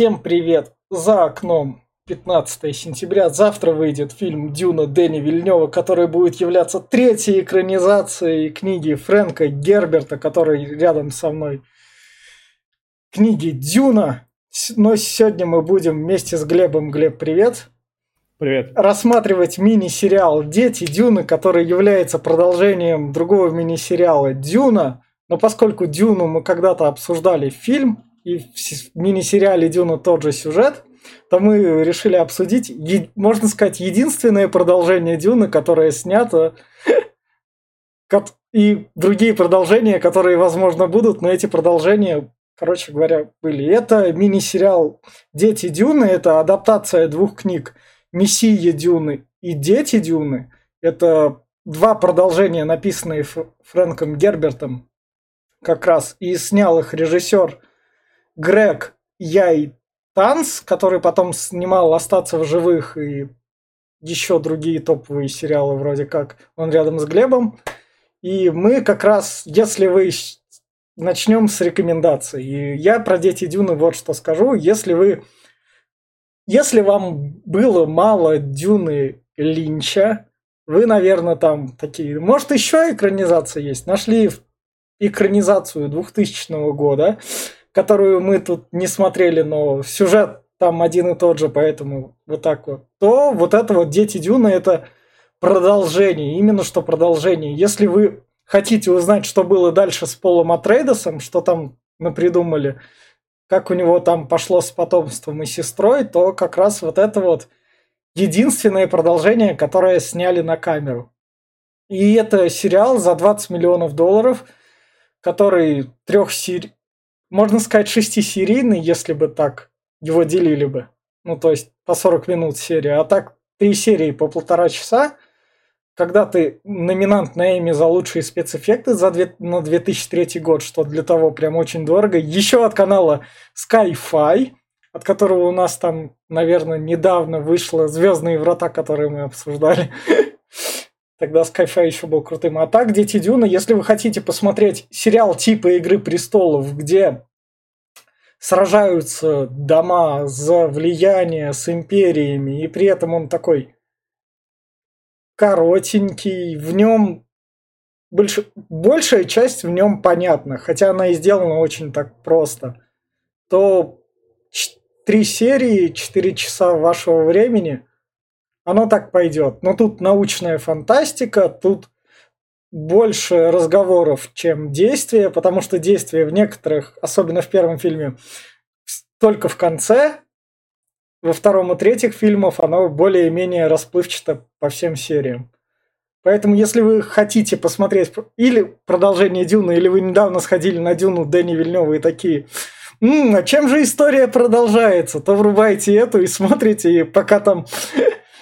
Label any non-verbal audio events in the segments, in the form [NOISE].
Всем привет! За окном 15 сентября. Завтра выйдет фильм «Дюна» Дэни Вильнева, который будет являться третьей экранизацией книги Фрэнка Герберта, который рядом со мной. Книги «Дюна». Но сегодня мы будем вместе с Глебом. Глеб, привет! Привет. Рассматривать мини-сериал «Дети Дюны», который является продолжением другого мини-сериала «Дюна». Но поскольку «Дюну» мы когда-то обсуждали фильм, и в мини-сериале «Дюна» тот же сюжет, то мы решили обсудить, можно сказать, единственное продолжение Дюны, которое снято, и другие продолжения, которые, возможно, будут, но эти продолжения, короче говоря, были. Это мини-сериал «Дети Дюны», это адаптация двух книг «Мессия Дюны» и «Дети Дюны». Это два продолжения, написанные Фрэнком Гербертом как раз, и снял их режиссер Грег Яй Танц, который потом снимал «Остаться в живых» и еще другие топовые сериалы вроде как «Он рядом с Глебом». И мы как раз, если вы начнем с рекомендаций. И я про «Дети Дюны» вот что скажу. Если вы... Если вам было мало Дюны Линча, вы, наверное, там такие... Может, еще экранизация есть? Нашли экранизацию 2000 года которую мы тут не смотрели, но сюжет там один и тот же, поэтому вот так вот, то вот это вот «Дети Дюны» это продолжение, именно что продолжение. Если вы хотите узнать, что было дальше с Полом Атрейдесом, что там напридумали, как у него там пошло с потомством и сестрой, то как раз вот это вот единственное продолжение, которое сняли на камеру. И это сериал за 20 миллионов долларов, который трех можно сказать, шестисерийный, если бы так его делили бы. Ну, то есть по 40 минут серия. А так три серии по полтора часа. Когда ты номинант на Эми за лучшие спецэффекты за две, на 2003 год, что для того прям очень дорого. Еще от канала Sky-Fi, от которого у нас там, наверное, недавно вышло «Звездные врата», которые мы обсуждали. [LAUGHS] Тогда Skyfi еще был крутым. А так, Дети Дюна, если вы хотите посмотреть сериал типа Игры престолов, где сражаются дома за влияние с империями, и при этом он такой коротенький, в нем больш... большая часть в нем понятна, хотя она и сделана очень так просто, то три серии, четыре часа вашего времени – оно так пойдет. Но тут научная фантастика, тут больше разговоров, чем действия, потому что действие в некоторых, особенно в первом фильме, только в конце, во втором и третьих фильмах оно более-менее расплывчато по всем сериям. Поэтому, если вы хотите посмотреть или продолжение Дюны, или вы недавно сходили на Дюну Дэнни Вильнева и такие, «М, а чем же история продолжается, то врубайте эту и смотрите, и пока там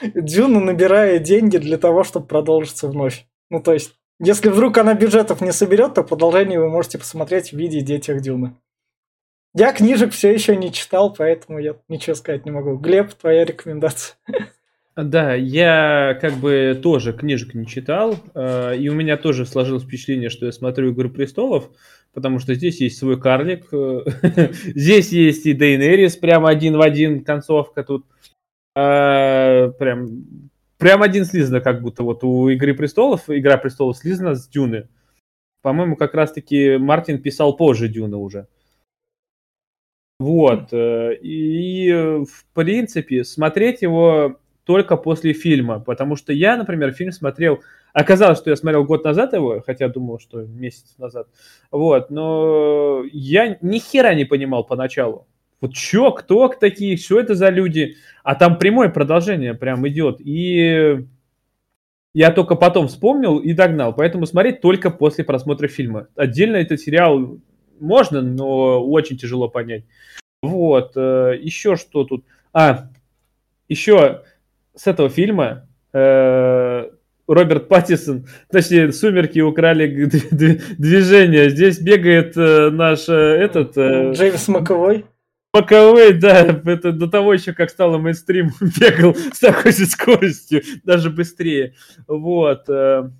Дюна набирает деньги для того, чтобы продолжиться вновь. Ну, то есть, если вдруг она бюджетов не соберет, то продолжение вы можете посмотреть в виде детях Дюны. Я книжек все еще не читал, поэтому я ничего сказать не могу. Глеб, твоя рекомендация. Да, я как бы тоже книжек не читал, э, и у меня тоже сложилось впечатление, что я смотрю «Игру престолов», потому что здесь есть свой карлик, э, [LAUGHS] здесь есть и Дейнерис, прямо один в один концовка тут – Э, прям, прям один слизно, как будто вот у Игры престолов, Игра престолов слизана с Дюны. По-моему, как раз-таки Мартин писал позже Дюны уже. Вот. Э, и, в принципе, смотреть его только после фильма, потому что я, например, фильм смотрел, оказалось, что я смотрел год назад его, хотя думал, что месяц назад, вот, но я ни хера не понимал поначалу. Вот чё, кто такие, что это за люди? А там прямое продолжение прям идет. И я только потом вспомнил и догнал. Поэтому смотреть только после просмотра фильма. Отдельно этот сериал можно, но очень тяжело понять. Вот. Э, еще что тут? А, еще с этого фильма э, Роберт Паттисон, точнее, «Сумерки» украли движение. Здесь бегает э, наш этот... Джеймс Маковой боковые, да, это до того еще, как стало мейнстрим, [LAUGHS] бегал с такой же скоростью, даже быстрее. Вот. Э,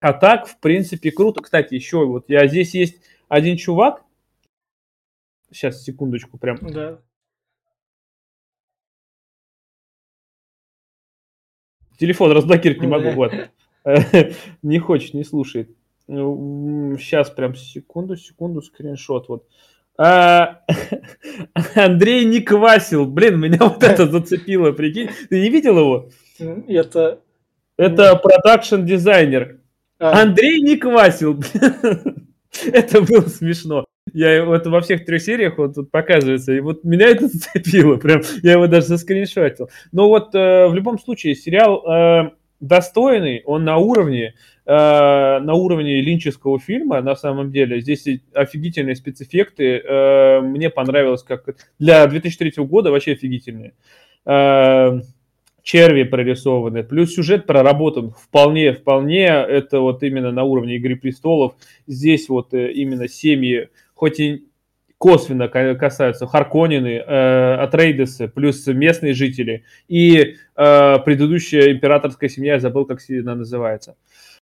а так, в принципе, круто. Кстати, еще вот я здесь есть один чувак. Сейчас, секундочку, прям. Да. Телефон разблокировать не ну могу, вот. [LAUGHS] Не хочет, не слушает. Сейчас, прям секунду, секунду, скриншот. Вот а, [LAUGHS] Андрей не квасил. Блин, меня вот это [LAUGHS] зацепило, прикинь. Ты не видел его? Это... Это продакшн дизайнер. А. Андрей не квасил. [LAUGHS] это было смешно. Я вот во всех трех сериях вот тут показывается, и вот меня это зацепило, прям я его даже заскриншотил. Но вот э, в любом случае сериал э, достойный, он на уровне, на уровне линческого фильма, на самом деле. Здесь офигительные спецэффекты. Э, мне понравилось, как для 2003 года вообще офигительные. Э, черви прорисованы, плюс сюжет проработан вполне, вполне, это вот именно на уровне Игры престолов. Здесь вот э, именно семьи, хоть и косвенно касаются Харконины, э, Атрейдесы, плюс местные жители и э, предыдущая императорская семья, я забыл, как она называется.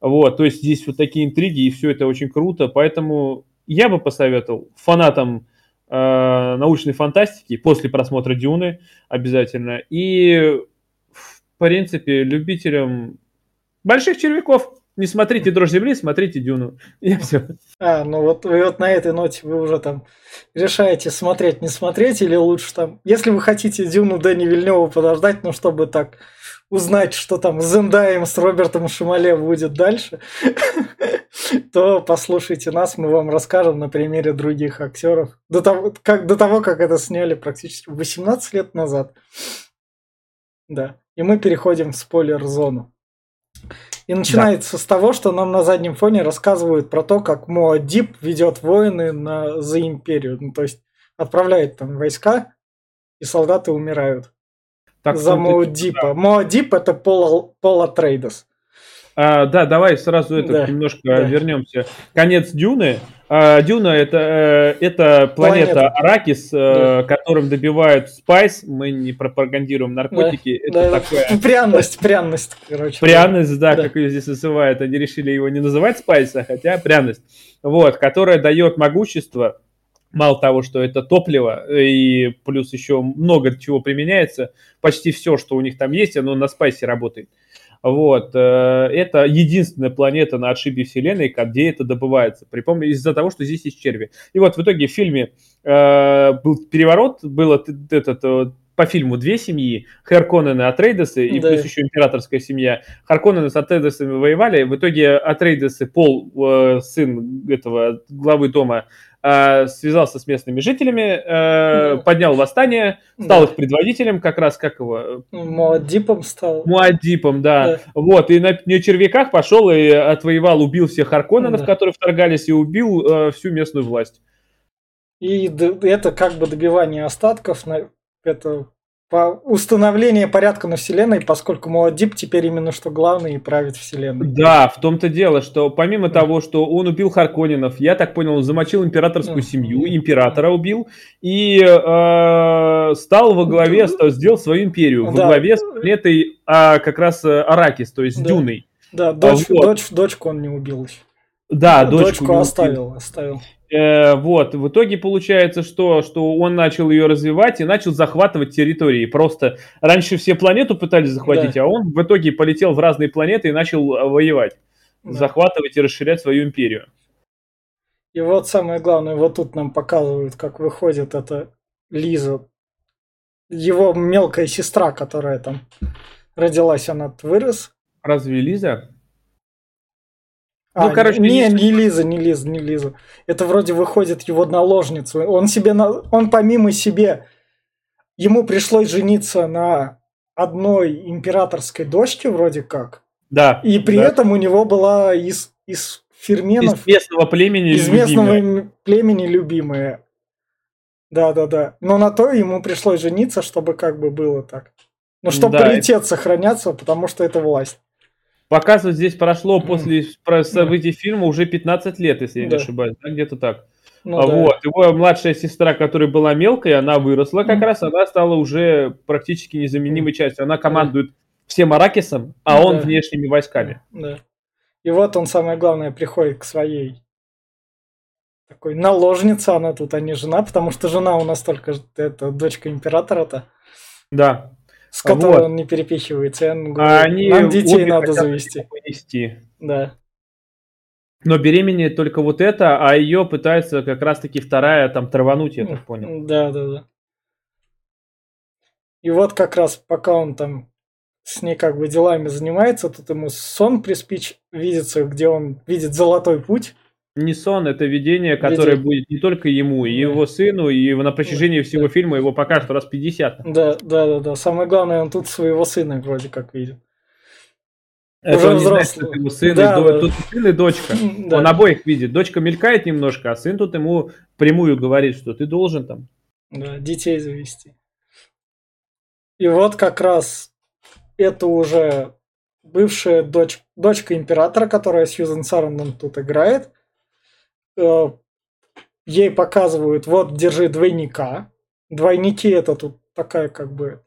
Вот, то есть здесь вот такие интриги, и все это очень круто, поэтому я бы посоветовал фанатам э, научной фантастики после просмотра Дюны обязательно, и в принципе любителям больших червяков не смотрите «Дрожь земли», смотрите «Дюну». [LAUGHS] И все. А, ну вот, вы вот на этой ноте вы уже там решаете смотреть, не смотреть, или лучше там... Если вы хотите «Дюну» Дэни Вильнева подождать, ну, чтобы так узнать, что там с Зендаем, с Робертом Шамале будет дальше, [LAUGHS] то послушайте нас, мы вам расскажем на примере других актеров. До того, как, до того, как это сняли практически 18 лет назад. Да. И мы переходим в спойлер-зону. И начинается да. с того, что нам на заднем фоне рассказывают про то, как Моадип ведет войны на, за империю. Ну, то есть отправляет там войска, и солдаты умирают. Так, за Моадипа. Да. Моадип это Пол, Пол Атрейдес. А, да, давай сразу это да, немножко да. вернемся. Конец Дюны. А, Дюна это, э, это планета, планета. Аракис, э, да. которым добивают спайс. Мы не пропагандируем наркотики. Да, это да. Такое... [LAUGHS] Пряность, пряность, короче. Пряность, да, да, как ее здесь называют. Они решили его не называть спайса, хотя пряность. Вот, которая дает могущество. Мало того, что это топливо, и плюс еще много чего применяется, почти все, что у них там есть, оно на спайсе работает. Вот. Э, это единственная планета на отшибе Вселенной, где это добывается. Припомню, из-за того, что здесь есть черви. И вот в итоге в фильме э, был переворот, было этот э, по фильму две семьи, Харконнены, Атрейдесы и да. плюс еще императорская семья. Харконнены с Атрейдесами воевали, в итоге Атрейдесы, Пол, э, сын этого главы дома, связался с местными жителями, э, да. поднял восстание, стал да. их предводителем, как раз как его... Муаддипом стал. Муаддипом, да. да. Вот, и на, на червяках пошел и отвоевал, убил всех Харконненов, да. которые вторгались, и убил э, всю местную власть. И это как бы добивание остатков, это по установлению порядка на Вселенной, поскольку Муаддиб теперь именно что главный и правит Вселенной. Да, в том-то дело, что помимо да. того, что он убил Харконинов, я так понял, он замочил императорскую да. семью, императора убил и э, стал во главе, сделал свою империю да. во главе с планетой а, как раз э, Аракис, то есть да. Дюной. Да, дочь, вот. дочь, дочку он не убил еще. Да, дочку, дочку оставил, оставил. Э, вот, в итоге получается, что, что он начал ее развивать и начал захватывать территории. Просто раньше все планету пытались захватить, да. а он в итоге полетел в разные планеты и начал э, воевать, да. захватывать и расширять свою империю. И вот самое главное, вот тут нам показывают, как выходит эта Лиза, его мелкая сестра, которая там родилась, она вырос. Разве Лиза? Ну, а, короче, не, не Лиза, не Лиза, не Лиза. Это вроде выходит его наложница. Он себе, на... он помимо себе, ему пришлось жениться на одной императорской дочке вроде как. Да. И при да. этом у него была из, из ферменов... Из местного племени Из местного любимая. племени любимая. Да, да, да. Но на то ему пришлось жениться, чтобы как бы было так. Ну, чтобы да, паритет это... сохраняться, потому что это власть. Показывать здесь прошло после событий фильма уже 15 лет, если я не ошибаюсь, да, где-то так. Ну, а вот, да. его младшая сестра, которая была мелкой, она выросла как mm. раз, она стала уже практически незаменимой частью. Она командует всем Аракисом, а он да. внешними войсками. Да. И вот он, самое главное, приходит к своей такой наложнице, она тут, а не жена, потому что жена у нас только это дочка императора-то. Да. С которой Вот. он не перепихивается. Он А говорит, они нам детей надо завести. понести. Да. Но беременеет только вот это, а ее пытается как раз-таки вторая там травануть, я так понял. Да, да, да. И вот как раз пока он там с ней как бы делами занимается, тут ему сон приспич видится, где он видит золотой путь. Не сон, это видение, которое Видение. будет не только ему, и его сыну, и на протяжении всего фильма его покажут раз 50. Да, да, да, да. Самое главное, он тут своего сына вроде как видит. Это Уже он знает, взрослый. это его сын, Да, и да. тут сын и дочка. [LAUGHS] Да. Он обоих видит. Дочка мелькает немножко, а сын тут ему прямую говорит, что ты должен там. Да, детей завести. И вот как раз это уже бывшая дочь, дочка императора, которая Сьюзен Сарандон тут играет. Э, Ей показывают, вот, держи двойника. Двойники это тут такая как бы...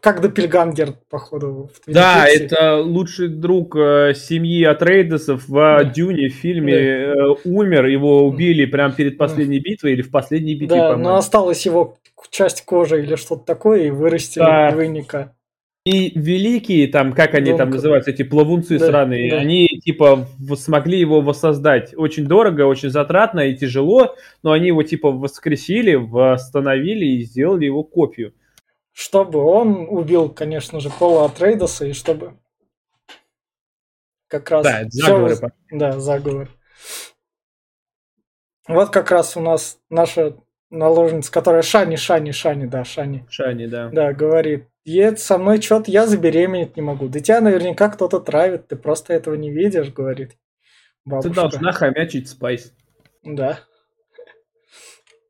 Как Доппельгангер, походу. в Да, это лучший друг э, семьи Атрейдесов в Да. Дюне в фильме э, умер, его убили прямо перед Да. последней битвой или в последней битве, Да, по-моему. но осталась его часть кожи или что-то такое, и вырастили Да. двойника. И великие, там, как они там Донка. называются, эти плавунцы Да, сраные, да. они, типа, смогли его воссоздать. Очень дорого, очень затратно и тяжело, но они его, типа, воскресили, восстановили и сделали его копию. Чтобы он убил, конечно же, Пола Атрейдеса, и чтобы как раз... Да, это заговоры. воз- Да, заговор. Вот как раз у нас наша наложница, которая Шани, Шани, Шани, да, Шани, Шани, да. да, говорит, «Ед со мной что-то, я забеременеть не могу. Да тебя наверняка кто-то травит, ты просто этого не видишь, говорит Ты бабушка. должна хомячить Спайс. Да.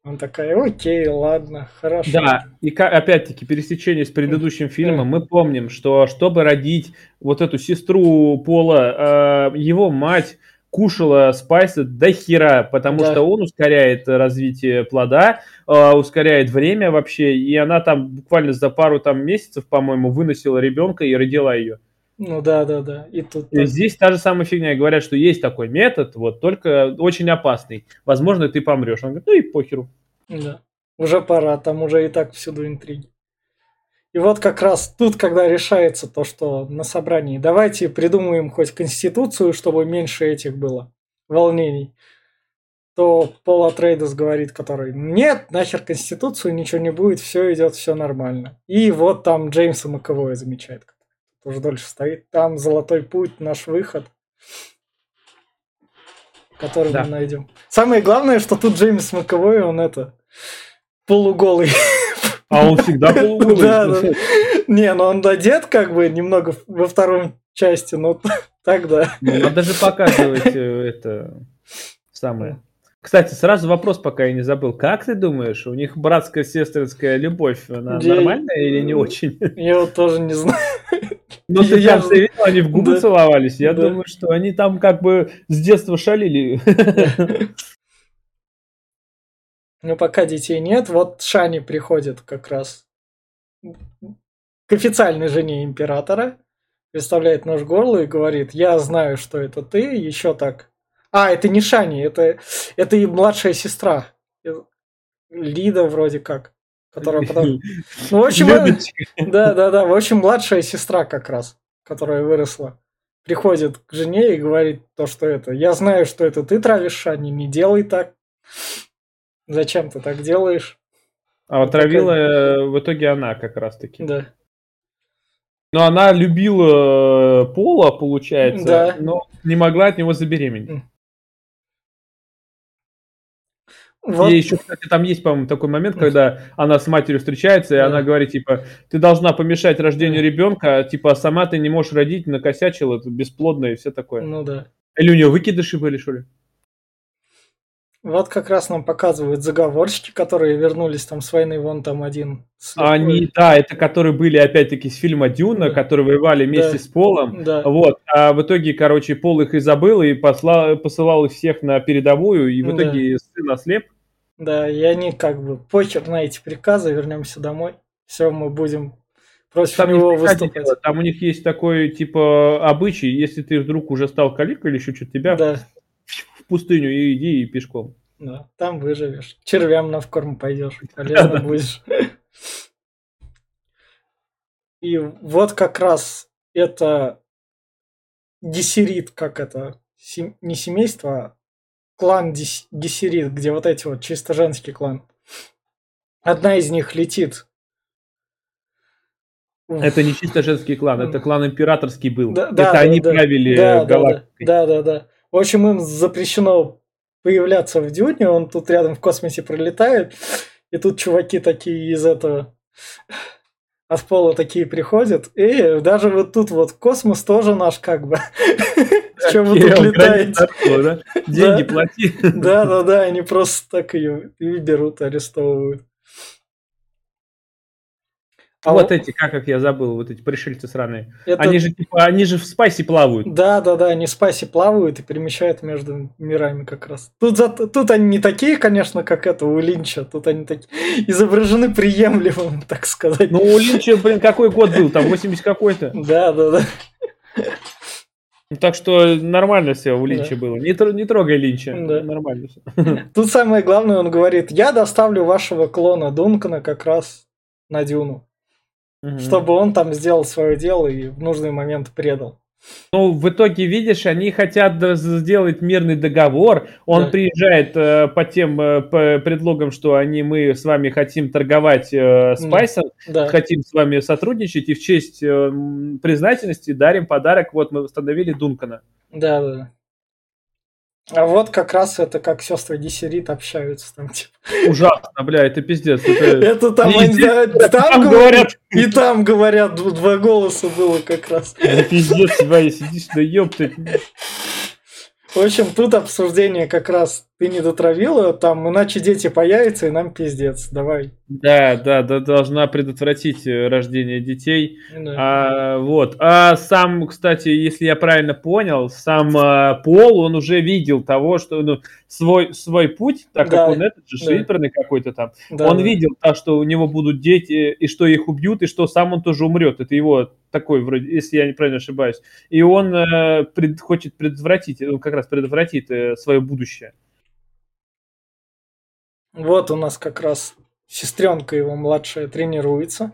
Он такая, окей, ладно, хорошо. Да, и опять-таки пересечение с предыдущим фильмом, мы помним, что чтобы родить вот эту сестру Пола, э, его мать кушала спайсы до хера, потому Да. что он ускоряет развитие плода, э, ускоряет время вообще, и она там буквально за пару там месяцев, по-моему, выносила ребенка и родила ее. Ну да, да, да. И тут И здесь та же самая фигня. Говорят, что есть такой метод, вот, только очень опасный. Возможно, ты помрешь. Он говорит, ну и похеру. Да. Уже пора, там уже и так всюду интриги. И вот как раз тут, когда решается то, что на собрании, давайте придумаем хоть конституцию, чтобы меньше этих было волнений, то Пол Атрейдес говорит, который, нет, нахер конституцию, ничего не будет, все идет, все нормально. И вот там Джеймса Маковой замечает, тоже дольше стоит, там золотой путь, наш выход, который Да. мы найдем. Самое главное, что тут Джеймс Маковой, он это, полуголый. А он всегда полуголый. [LAUGHS] Да, да. Не, ну он одет как бы немного во втором части, но [LAUGHS] так да. Ну, надо же показывать э, это самое. Кстати, сразу вопрос, пока я не забыл. Как ты думаешь, у них братская сестринская любовь, она Я- нормальная или не очень? [LAUGHS] Я вот тоже не знаю. Ну, ты Я- все видел, они в губы Да. целовались. Я Да. думаю, что они там как бы с детства шалили. Ну, пока детей нет, вот Шани приходит как раз к официальной жене императора, представляет нож горло и говорит, я знаю, что это ты, еще так. А, это не Шани, это, это и младшая сестра. Лида вроде как. Которая потом... [LAUGHS] Ну, в общем. [LAUGHS] Да, да, да. В общем, младшая сестра как раз, которая выросла, приходит к жене и говорит то, что это. Я знаю, что это ты травишь Шани, не делай так. Зачем ты так делаешь? А отравила э, в итоге она как раз-таки. Да. Но она любила э, Пола, получается, Да. но не могла от него забеременеть. Вот, И еще, кстати, там есть, по-моему, такой момент, когда она с матерью встречается, и Да. она говорит, типа, ты должна помешать рождению ребенка, а, типа, сама ты не можешь родить, накосячила, бесплодная и все такое. ну да. Или у нее выкидыши были, что ли? Вот как раз нам показывают заговорщики, которые вернулись там с войны, вон там один. слепой. Они, да, это которые были, опять-таки, с фильма «Дюна», Да. которые воевали вместе Да. с Полом. Да. Вот, а в итоге, короче, Пол их и забыл, и посла- посылал их всех на передовую, и в Да. итоге сын ослеп. Да, и они как бы похер на эти приказы, вернемся домой. Все, мы будем против Там, не него выступать. там у них есть такой, типа, обычай, если ты вдруг уже стал каликой или еще что-то, тебя Да, [LAUGHS] в пустыню и иди и пешком. да, там выживешь. Червям на вкорм пойдешь, полезно [LAUGHS] будешь. И вот как раз это Гессерит, как это, сем- не семейство, а клан Дис- Гессерит, где вот эти вот чисто женский клан. Одна из них летит. Это не чисто женский клан, это клан императорский был. Да, это да, они да, правили да, галактикой. да, да, да. В общем, им запрещено появляться в Дюне, он тут рядом в космосе пролетает, и тут чуваки такие из этого от пола такие приходят, и даже вот тут вот космос тоже наш как бы. Чем вы тут летаете? Деньги плати. Да, да, да, они просто так ее и берут, арестовывают. А Вот эти, как, как я забыл, вот эти пришельцы сраные. это- Они же типа, они же в спайсе плавают. Да, да, да, они в спасе плавают и перемещают между мирами как раз. Тут, за- тут они не такие, конечно, как это у Линча. Тут они такие изображены приемлемым, [LAUGHS] так сказать. Ну, у Линча, блин, какой год был? Там 80 какой-то. Да, да, да. Так что нормально все у Линча Да. было. Не, не трогай Линча. Да. Нормально все. [LAUGHS] Тут самое главное, он говорит, я доставлю вашего клона Дункана как раз на Дюну, чтобы он там сделал свое дело и в нужный момент предал. Ну, в итоге, видишь, они хотят сделать мирный договор. Он Да. приезжает э, по тем э, по предлогам, что они мы с вами хотим торговать э, спайсом, Да. хотим с вами сотрудничать, и в честь э, признательности дарим подарок. Вот мы восстановили Дункана. Да, да, да. А вот как раз это как сестры Гессерит общаются там, типа. Ужасно, бля, это пиздец. Это... [LAUGHS] Это там, Они да, там там говорят. и там говорят, два голоса было как раз. Это пиздец, Ваня, сидишь, да ёпта. В общем, тут обсуждение как раз ты не дотравила, там, иначе дети появятся, и нам пиздец, давай. Да, да, да, должна предотвратить э, рождение детей. Да. А, вот. А сам, кстати, если я правильно понял, сам а, Пол, он уже видел того, что ну, свой, свой путь, так Да, как он этот же да. какой-то там, Да, он да. видел, так, что у него будут дети, и что их убьют, и что сам он тоже умрет. Это его такой, вроде, если я неправильно ошибаюсь. И он э, пред- хочет предотвратить, он как раз предотвратит э, свое будущее. Вот у нас как раз сестренка его младшая тренируется.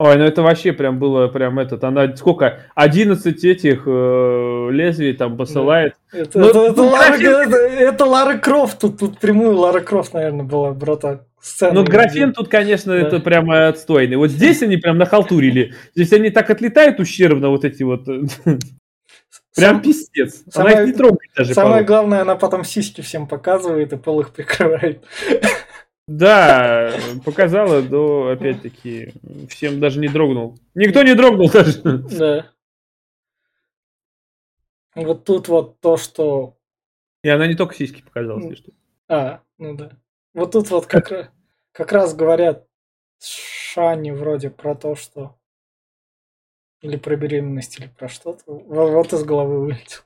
Ой, ну это вообще прям было прям этот, она сколько, 11 этих э, лезвий там посылает. Это, Ну, это- это ну, Лара, графин- это- это Лара Крофт, тут, тут прямую Лара Крофт, наверное, была, брата. Сцена. Ну, графин тут, конечно, Да. это прямо отстойный. Вот здесь они прям нахалтурили. Здесь они так отлетают ущербно, вот эти вот. [LAUGHS] Прям Сам- пиздец. Она самое- их не трогает даже. Самое по-моему. главное, она потом сиськи всем показывает и пол их прикрывает. Да, показала, но опять-таки всем даже не дрогнул. Никто не дрогнул даже. Да. Вот тут вот то, что... И она не только сиськи показала, если что. А, ну да. Вот тут вот как, как раз говорят Шани вроде про то, что... Или про беременность, или про что-то. Вот, из головы вылетел.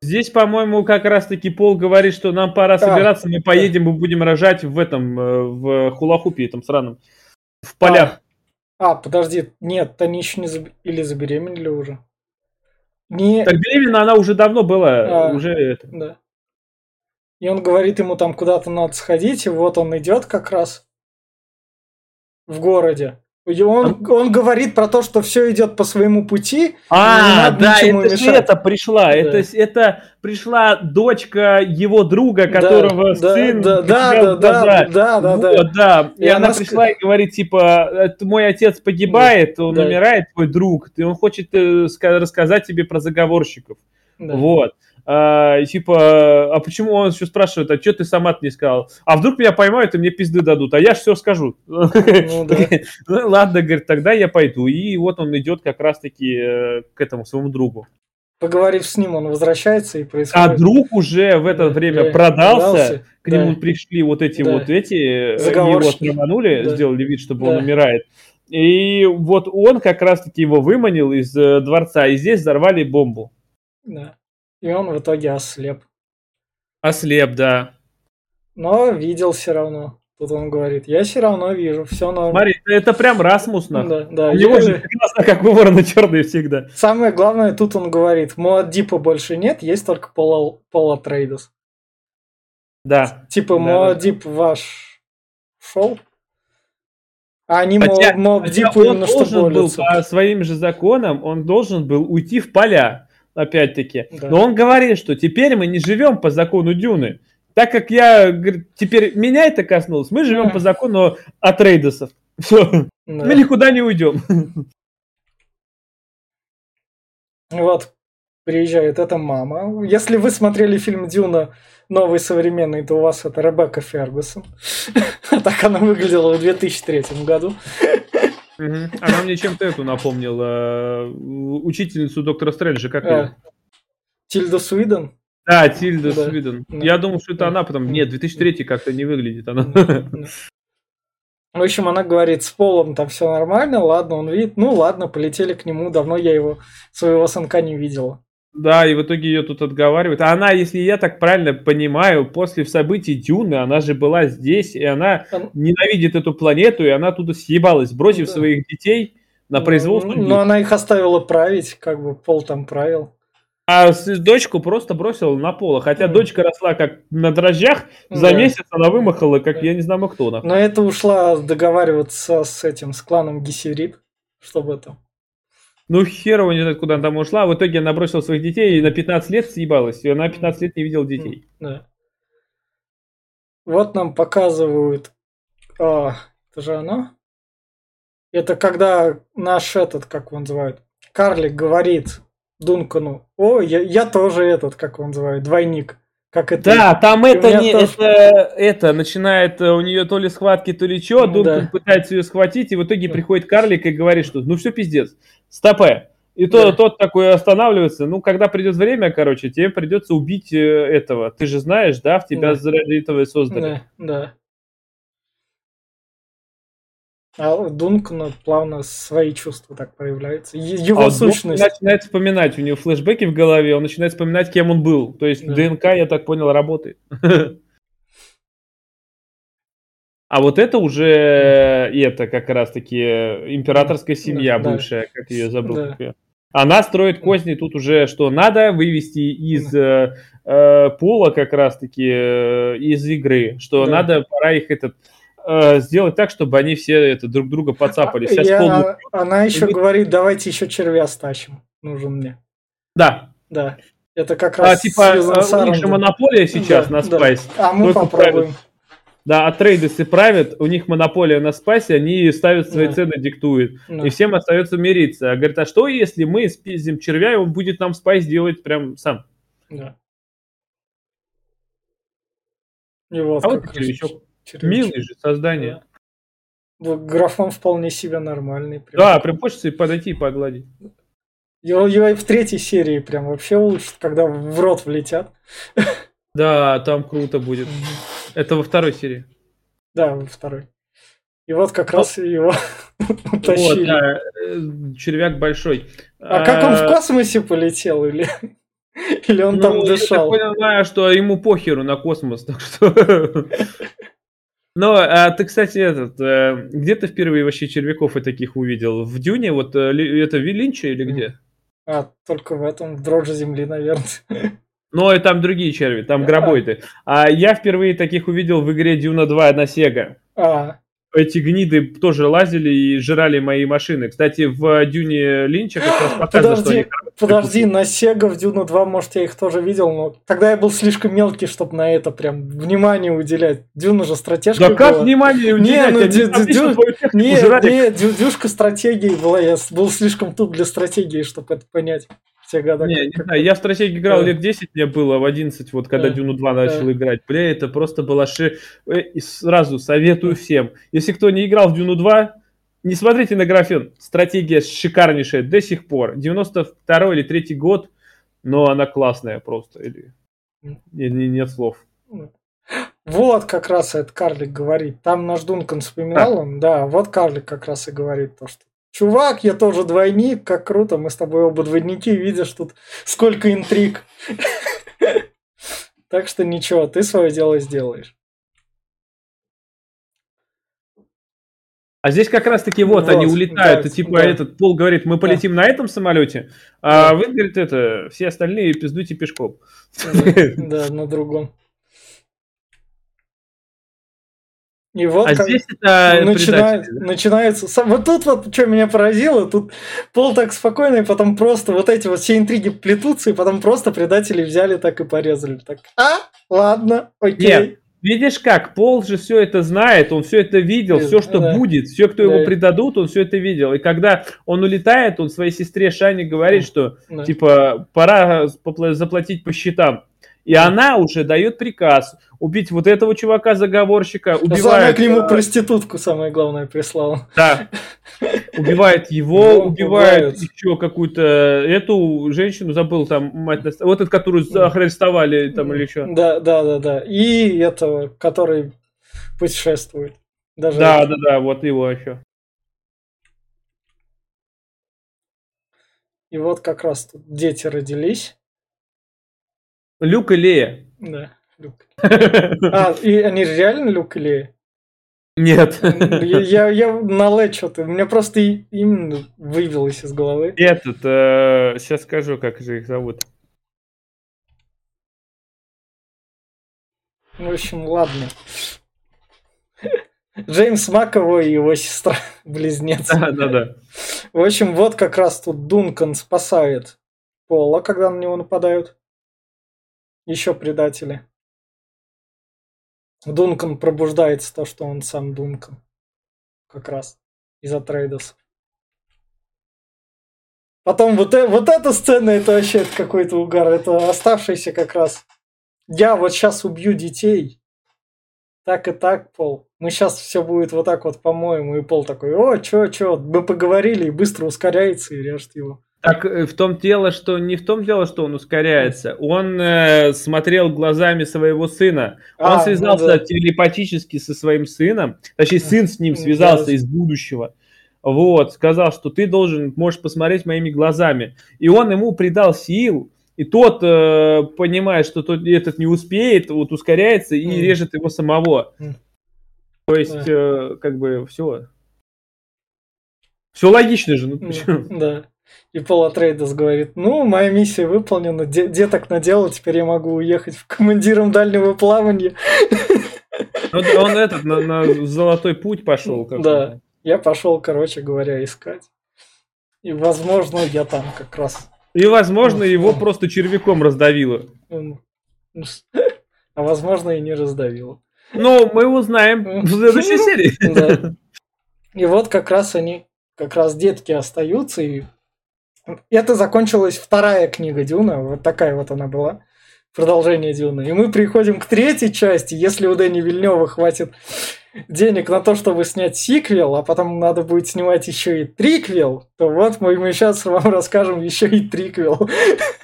Здесь, по-моему, как раз-таки Пол говорит, что нам пора собираться, мы поедем, мы будем рожать в этом, э, в хулахупе этом сраном. В полях. А, подожди, нет, они еще не заб- или забеременели уже. Не, Так беременна она уже давно была, А. уже это. да. И он говорит ему там куда-то надо сходить, и вот он идет как раз в городе. Он, он говорит про то, что все идет по своему пути. А, да, это же это пришла. Это, с- это пришла дочка его друга, которого да, сын да, да, да, да, да, да, да. Вот, да. И, И она, она пришла и говорит, типа, «Это мой отец погибает, он Да. умирает, твой друг, и он хочет э, ска- рассказать тебе про заговорщиков. Да. Вот. А, типа, а почему он еще спрашивает, а что ты сама не сказал? А вдруг меня поймают и мне пизды дадут, а я ж все скажу. [LAUGHS] Ну да. Ну, ладно, говорит, тогда я пойду. И вот он идет как раз-таки э, к этому своему другу. Поговорив с ним, он возвращается и А происходит. друг уже в это время Да, продался, к да. нему пришли вот эти Да. вот эти, э, его отраманули, Да. сделали вид, чтобы он Да. умирает. И вот он как раз-таки его выманил из э, дворца, и здесь взорвали бомбу. Да. И он в итоге ослеп. Ослеп, да. Но видел все равно. Тут он говорит, я все равно вижу, все норм. Смотри, это прям Расмус, нахуй. Да, да. У него же прекрасно, как у ворона черные всегда. Самое главное, тут он говорит, Муадиба больше нет, есть только Пол, Пол Атрейдес. Да. Типа, Да, Муадиб ваш шел, А они Хотя- Моб Хотя он должен был по своим же законам, он должен был уйти в поля, опять-таки. Да. Но он говорит, что теперь мы не живем по закону Дюны. Так как я, говорит, теперь меня это коснулось, мы живем Да. по закону Атрейдесов. Все, Да. мы никуда не уйдем. Вот, приезжает эта мама. Если вы смотрели фильм Дюна новый современный, то у вас это Ребекка Фергусон. [LAUGHS] Так она выглядела в 2003 году. Мгм. Она мне чем-то эту напомнила, э, учительницу доктора Стрэнджа, как А, ее? Тильда Суиден. Да, Тильда Да. Свиден. Да. Я думал, что это Да. она, потом... Нет, 2003 как-то не выглядит она. В общем, она говорит, с Полом там все нормально, ладно, он видит, ну ладно, полетели к нему, давно я его, своего сынка не видела. Да, и в итоге ее тут отговаривают. А она, если я так правильно понимаю, после событий Дюны, она же была здесь, и она Он- ненавидит эту планету, и она оттуда съебалась, бросив Да. своих детей на производство. Ну, Но она их оставила править, как бы Пол там правил. А дочку просто бросила на поло. Хотя Мгм. дочка росла как на дрожжах, за Да. месяц она вымахала, как Да. я не знаю кто. нахуй. Но это ушла договариваться с этим, с кланом Гессерит, чтобы это... Ну, хер его не знает, куда она там ушла. В итоге она бросила своих детей и на 15 лет съебалась. И она 15 лет не видела детей. Да. Вот нам показывают... а, это же оно? Это когда наш этот, как его называют, карлик говорит Дункану, о, я, я тоже этот, как его называют, двойник. Как это? Да, там И это не тоже- это, это начинает э, у нее то ли схватки, то ли что. Ну Дункан да. пытается ее схватить, и в итоге Да. приходит карлик и говорит, что ну все пиздец, стопе. И то, Да. тот такой останавливается. Ну, когда придет время, короче, тебе придется убить э, этого. Ты же знаешь, да, в тебя Да. ради этого и создали. Да, да. А у Дункана плавно свои чувства так проявляются. Его А Дункан сущность. начинает вспоминать, у него флешбеки в голове, он начинает вспоминать, кем он был. То есть Да. ДНК, я так понял, работает. [LAUGHS] А вот это уже и это как раз-таки императорская семья Да, да. бывшая, как ее забыл. Да. как. Она строит козни тут уже, что надо вывести из э, э, Пола как раз-таки э, из игры, что Да. надо, пора их этот э, сделать так, чтобы они все это друг друга поцапали. Сейчас Я- пол- она, еще И- говорит, давайте еще червя стащим. Нужен мне. Да, Да. Это как а, раз типа связано с э, у них же монополия сейчас Да, на да. спайс. А мы Только попробуем. Да, а Атрейдесы правят, у них монополия на спайсе, они ставят свои Да. цены, диктуют. Да. И всем остается мириться. А говорит, а что если мы спиздим червя, и он будет нам спайс делать прям сам? Да. И вот А вот червячок. червячок. Милый же создание. Да. Графон вполне себе нормальный. прям. Да, прям хочется и подойти и погладить. Его, его и в третьей серии прям вообще улучшит, когда в рот влетят. Да, там круто будет. Это во второй серии. Да, во второй. И вот как раз его Вот, [LAUGHS] утащили. да, э, червяк большой. А как он в А, космосе полетел или, [LAUGHS] или он ну, там Я дышал? так понимаю, что ему похеру на космос, [LAUGHS] так что... Но а ты, кстати, этот, э, где ты впервые вообще червяков и таких увидел? В Дюне? Вот э, это Вилинча или где? А, только в этом, в дрожжи земли, наверное. Ну, и там другие черви, там Да. гробойты. А я впервые таких увидел в игре Дюна 2 на Sega. А, Эти гниды тоже лазили и жрали мои машины. Кстати, в Дюне Линча как раз показано, что подожди, они... подожди, на Sega в Дюну 2, может, я их тоже видел, но тогда я был слишком мелкий, чтобы на это прям внимание уделять. Дюна же стратежка Да как была. внимание уделять? ну, Дю- там Дю- Дю- технику Не, не, дю- дюшка стратегии была, я был слишком туп для стратегии, чтобы это понять. В те года. Не, не знаю, я в стратегии играл Да. лет 10, мне было в 11, вот когда Да. Дюну 2 начал Да. играть. Бля, это просто было ши... э, и сразу советую всем. Если кто не играл в Дюну 2, не смотрите на графен. Стратегия шикарнейшая до сих пор. 92 или 3 год, но она классная просто. Или... Нет слов. Вот как раз этот карлик говорит. Там наш Дункан вспоминал он, да, вот карлик как раз и говорит то, что Чувак, я тоже двойник, как круто, мы с тобой оба двойники, видишь тут сколько интриг. [LAUGHS] Так что ничего, ты свое дело сделаешь. А здесь как раз таки вот, Вот, они улетают, да, и типа да. этот Пол говорит, мы полетим на этом самолете, а вы, говорит, это, все остальные пиздуйте пешком. Да, на другом. И вот А как здесь это да? начинается... Вот тут вот, что меня поразило, тут Пол так спокойно, и потом просто вот эти вот все интриги плетутся, и потом просто предатели взяли так и порезали. Так, а, ладно, окей. Нет, Видишь как, Пол же все это знает, он все это видел, все, что да. будет, все, кто Да. его предадут, он все это видел. И когда он улетает, он своей сестре Шане говорит, что Да. типа пора заплатить по счетам. И Да. она уже дает приказ убить вот этого чувака-заговорщика, Она убивает, к нему э, проститутку, самое главное, прислала. да, [LAUGHS] убивает его, Его убивает еще какую-то эту женщину, забыл там, мать, вот эту, которую арестовали там или что. Да, да, да, да. И этого, который путешествует. Даже Да, да, да, вот его еще. И вот как раз тут дети родились. Люк и Лея. Да, Люк. [LAUGHS] А, и они же реально Люк или... Нет. Я, я, я на Лэ что-то, у меня просто и- именно вывелось из головы. Этот, э, сейчас скажу, как же их зовут. Ну, В общем, ладно. Джеймс Маковой и его сестра, [LAUGHS] близнец. Да, да, да. В общем, вот как раз тут Дункан спасает Пола, когда на него нападают. Еще предатели. Дункан пробуждается то, что он сам Дункан. Как раз. Из-за Трейдос. Потом вот, э- вот эта сцена, это вообще какой-то угар. Это оставшийся как раз. Я вот сейчас убью детей. Так и так, Пол. Мы сейчас все будет вот так вот, по-моему. И Пол такой, о, чё, чё, мы поговорили, и быстро ускоряется и режет его. Так э, в том дело, что не в том дело, что он ускоряется. Он э, смотрел глазами своего сына. Он А, ну связался да. телепатически со своим сыном. Точнее, сын с ним Да. связался из будущего. Вот, сказал, что ты должен, можешь посмотреть моими глазами. И он ему придал сил, и тот, э, понимает, что тот, этот не успеет, вот ускоряется и Мгм. режет его самого. Мгм. То есть, э, как бы, все. Все логично же. Ну, почему? Да. И Пол Атрейдес говорит, ну, моя миссия выполнена, де- деток наделал, теперь я могу уехать в [LAUGHS] командиром дальнего плавания. [LAUGHS] Ну, Он этот на, на золотой путь пошел. Да. Я пошел, короче говоря, искать. И, возможно, я там как раз. И, возможно, Ну, его ну. просто червяком раздавило. м, [LAUGHS] А возможно, и не раздавил. Но мы узнаем в следующей серии. Да. И вот как раз они, как раз детки остаются, и это закончилась вторая книга Дюна, вот такая вот она была, продолжение Дюна. И мы приходим к третьей части, если у Дэни Вильнева хватит денег на то, чтобы снять сиквел, а потом надо будет снимать еще и триквел, то вот мы, мы сейчас вам расскажем еще и триквел.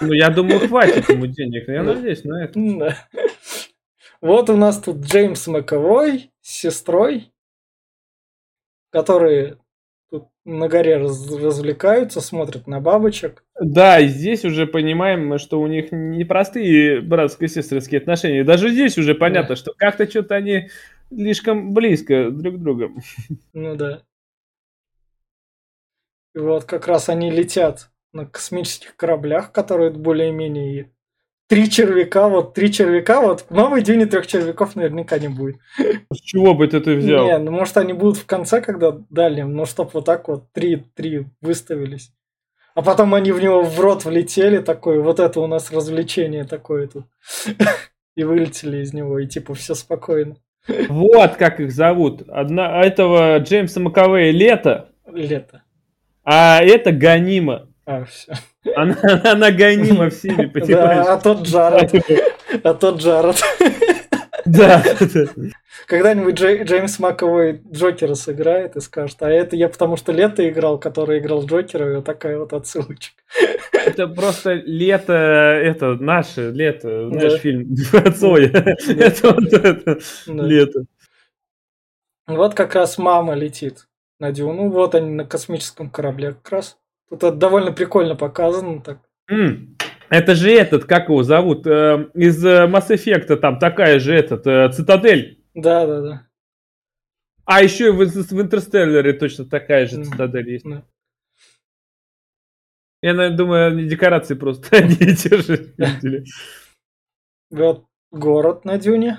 Ну, я думаю, хватит ему денег. Я надеюсь на это. Да. Вот у нас тут Джеймс Маковой с сестрой, которые на горе раз- развлекаются, смотрят на бабочек. Да, и здесь уже понимаем, что у них непростые братско-сестринские отношения. Даже здесь уже понятно, что как-то что-то они слишком близко друг к другу. Ну да. И вот как раз они летят на космических кораблях, которые более-менее три червяка, вот три червяка, вот в новой дюне трех червяков наверняка не будет. С чего бы ты это взял? Не, ну может они будут в конце, когда дальнем, но чтоб вот так вот три, три выставились. А потом они в него в рот влетели, такой, вот это у нас развлечение такое тут. [LAUGHS] И вылетели из него, и типа все спокойно. Вот как их зовут. Одна, а этого Джеймса Маковея Лето, Лето. а это Ганима. А, все. Она, она гонима всеми, Да, понимаешь? а тот Джаред. А тот Джаред. Да. Когда-нибудь Джей- Джеймс Маковой Джокера сыграет и скажет, а это я потому что Лето играл, который играл Джокера, и вот такая вот отсылочка. Это просто лето, это наше лето, Да. фильм Цоя. Это вот это Да. лето. Вот как раз мама летит на Дюну. Вот они на космическом корабле как раз. Это довольно прикольно показано. Так. М, Это же этот, как его зовут, э, из э, Mass Effect там такая же этот, э, Цитадель. Да, да, да. А еще и в, в Интерстелларе точно такая же. Цитадель есть. Да. Я наверное, думаю, они декорации просто одни и те же. видели. Вот город на Дюне.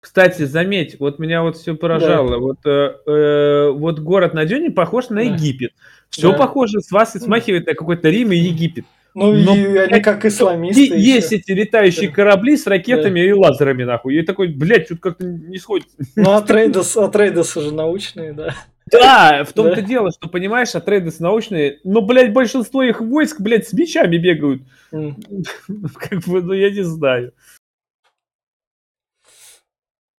Кстати, заметь, вот меня вот все поражало. Да. Вот, э, э, вот город на Дюне похож на да. Египет. Все да. похоже с вас и смахивает на какой-то Рим и Египет. Ну, Но, и они как исламисты. И есть эти летающие да. корабли с ракетами да. и лазерами, нахуй. И такой, блядь, что-то как-то не сходит. Ну, Атрейдес, [LAUGHS] Атрейдес уже научные, да. Да, в том-то да. дело, что, понимаешь, а Трейдос научные, но, блядь, большинство их войск, блядь, с мечами бегают. Mm. [LAUGHS] Как бы, ну, я не знаю.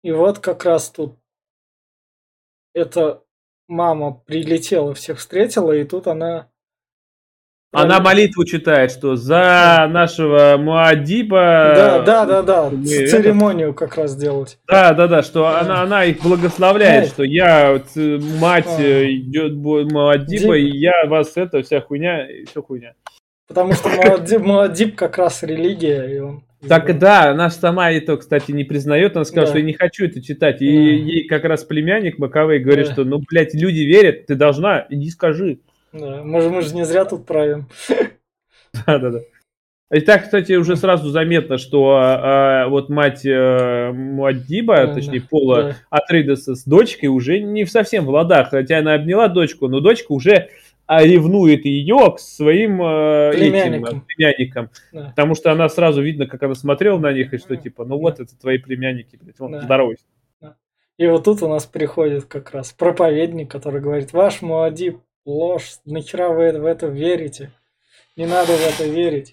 И вот как раз тут эта мама прилетела, всех встретила, и тут она она молитву читает, что за нашего Муадиба... Да, да, да, да, церемонию это... как раз делать. Да, да, да, что да. Она, она их благословляет, что я мать а. идет Муадиба, и я вас это, вся хуйня, и все хуйня. Потому что Муадиб, Муадиб как раз религия, и он... Так да, она сама это, кстати, не признает, она сказала, да. что я не хочу это читать. И mm. ей как раз племянник Маковей говорит, да. что, ну, блядь, люди верят, ты должна, иди скажи. Да, мы, мы же не зря тут правим. [LAUGHS] Да-да-да. И так, кстати, уже сразу заметно, что а, вот мать а, Муаддиба, да, точнее, да, Пола да. Атрейдеса с дочкой уже не совсем в ладах. Хотя она обняла дочку, но дочка уже а, ревнует ее к своим а, племянникам. Этим, племянникам. Да. Потому что она сразу видно, как она смотрела на них, и что типа, ну вот это твои племянники, блядь, вон, да. здоровайся. И вот тут у нас приходит как раз проповедник, который говорит, ваш Муадиб ложь. Нахера вы в это верите? Не надо в это верить.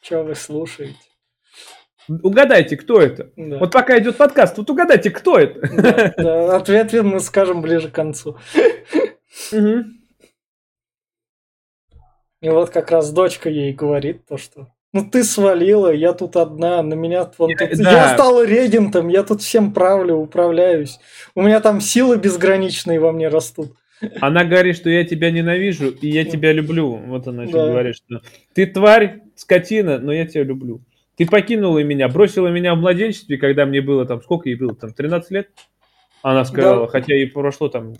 Что вы слушаете? Угадайте, кто это? Да. Вот пока идет подкаст, вот угадайте, кто это? Да, да. Ответ мы скажем ближе к концу. Угу. И вот как раз дочка ей говорит то, что ну ты свалила, я тут одна, на меня вон тут... Да. Я стала регентом, я тут всем правлю, управляюсь. У меня там силы безграничные во мне растут. Она говорит, что я тебя ненавижу, и я тебя люблю. Вот она да. говорит, что ты тварь, скотина, но я тебя люблю. Ты покинула меня, бросила меня в младенчестве, когда мне было там, сколько ей было, там, 13 лет? Она сказала, да. хотя ей прошло там...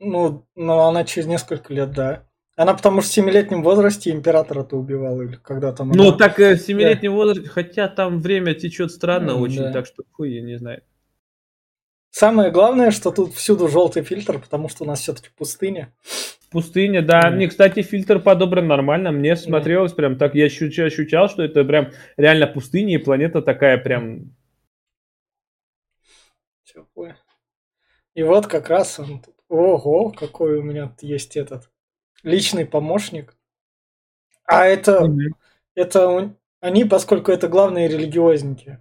Ну, ну, она через несколько лет, да. Она потому что в семилетнем возрасте императора-то убивала, или когда там... Ну, она... так э, в семилетнем да. возрасте, хотя там время течет странно mm, очень, да. так что хуй, я не знаю. Самое главное, что тут всюду желтый фильтр, потому что у нас все-таки пустыня. Пустыня, да. Mm. Мне, кстати, фильтр подобран нормально. Мне смотрелось mm. прям так. Я ощущал, ощущал, что это прям реально пустыня, и планета такая прям... Теплая. И вот как раз он тут. Ого, какой у меня есть этот личный помощник. А это, mm-hmm. это они, поскольку это главные религиозники.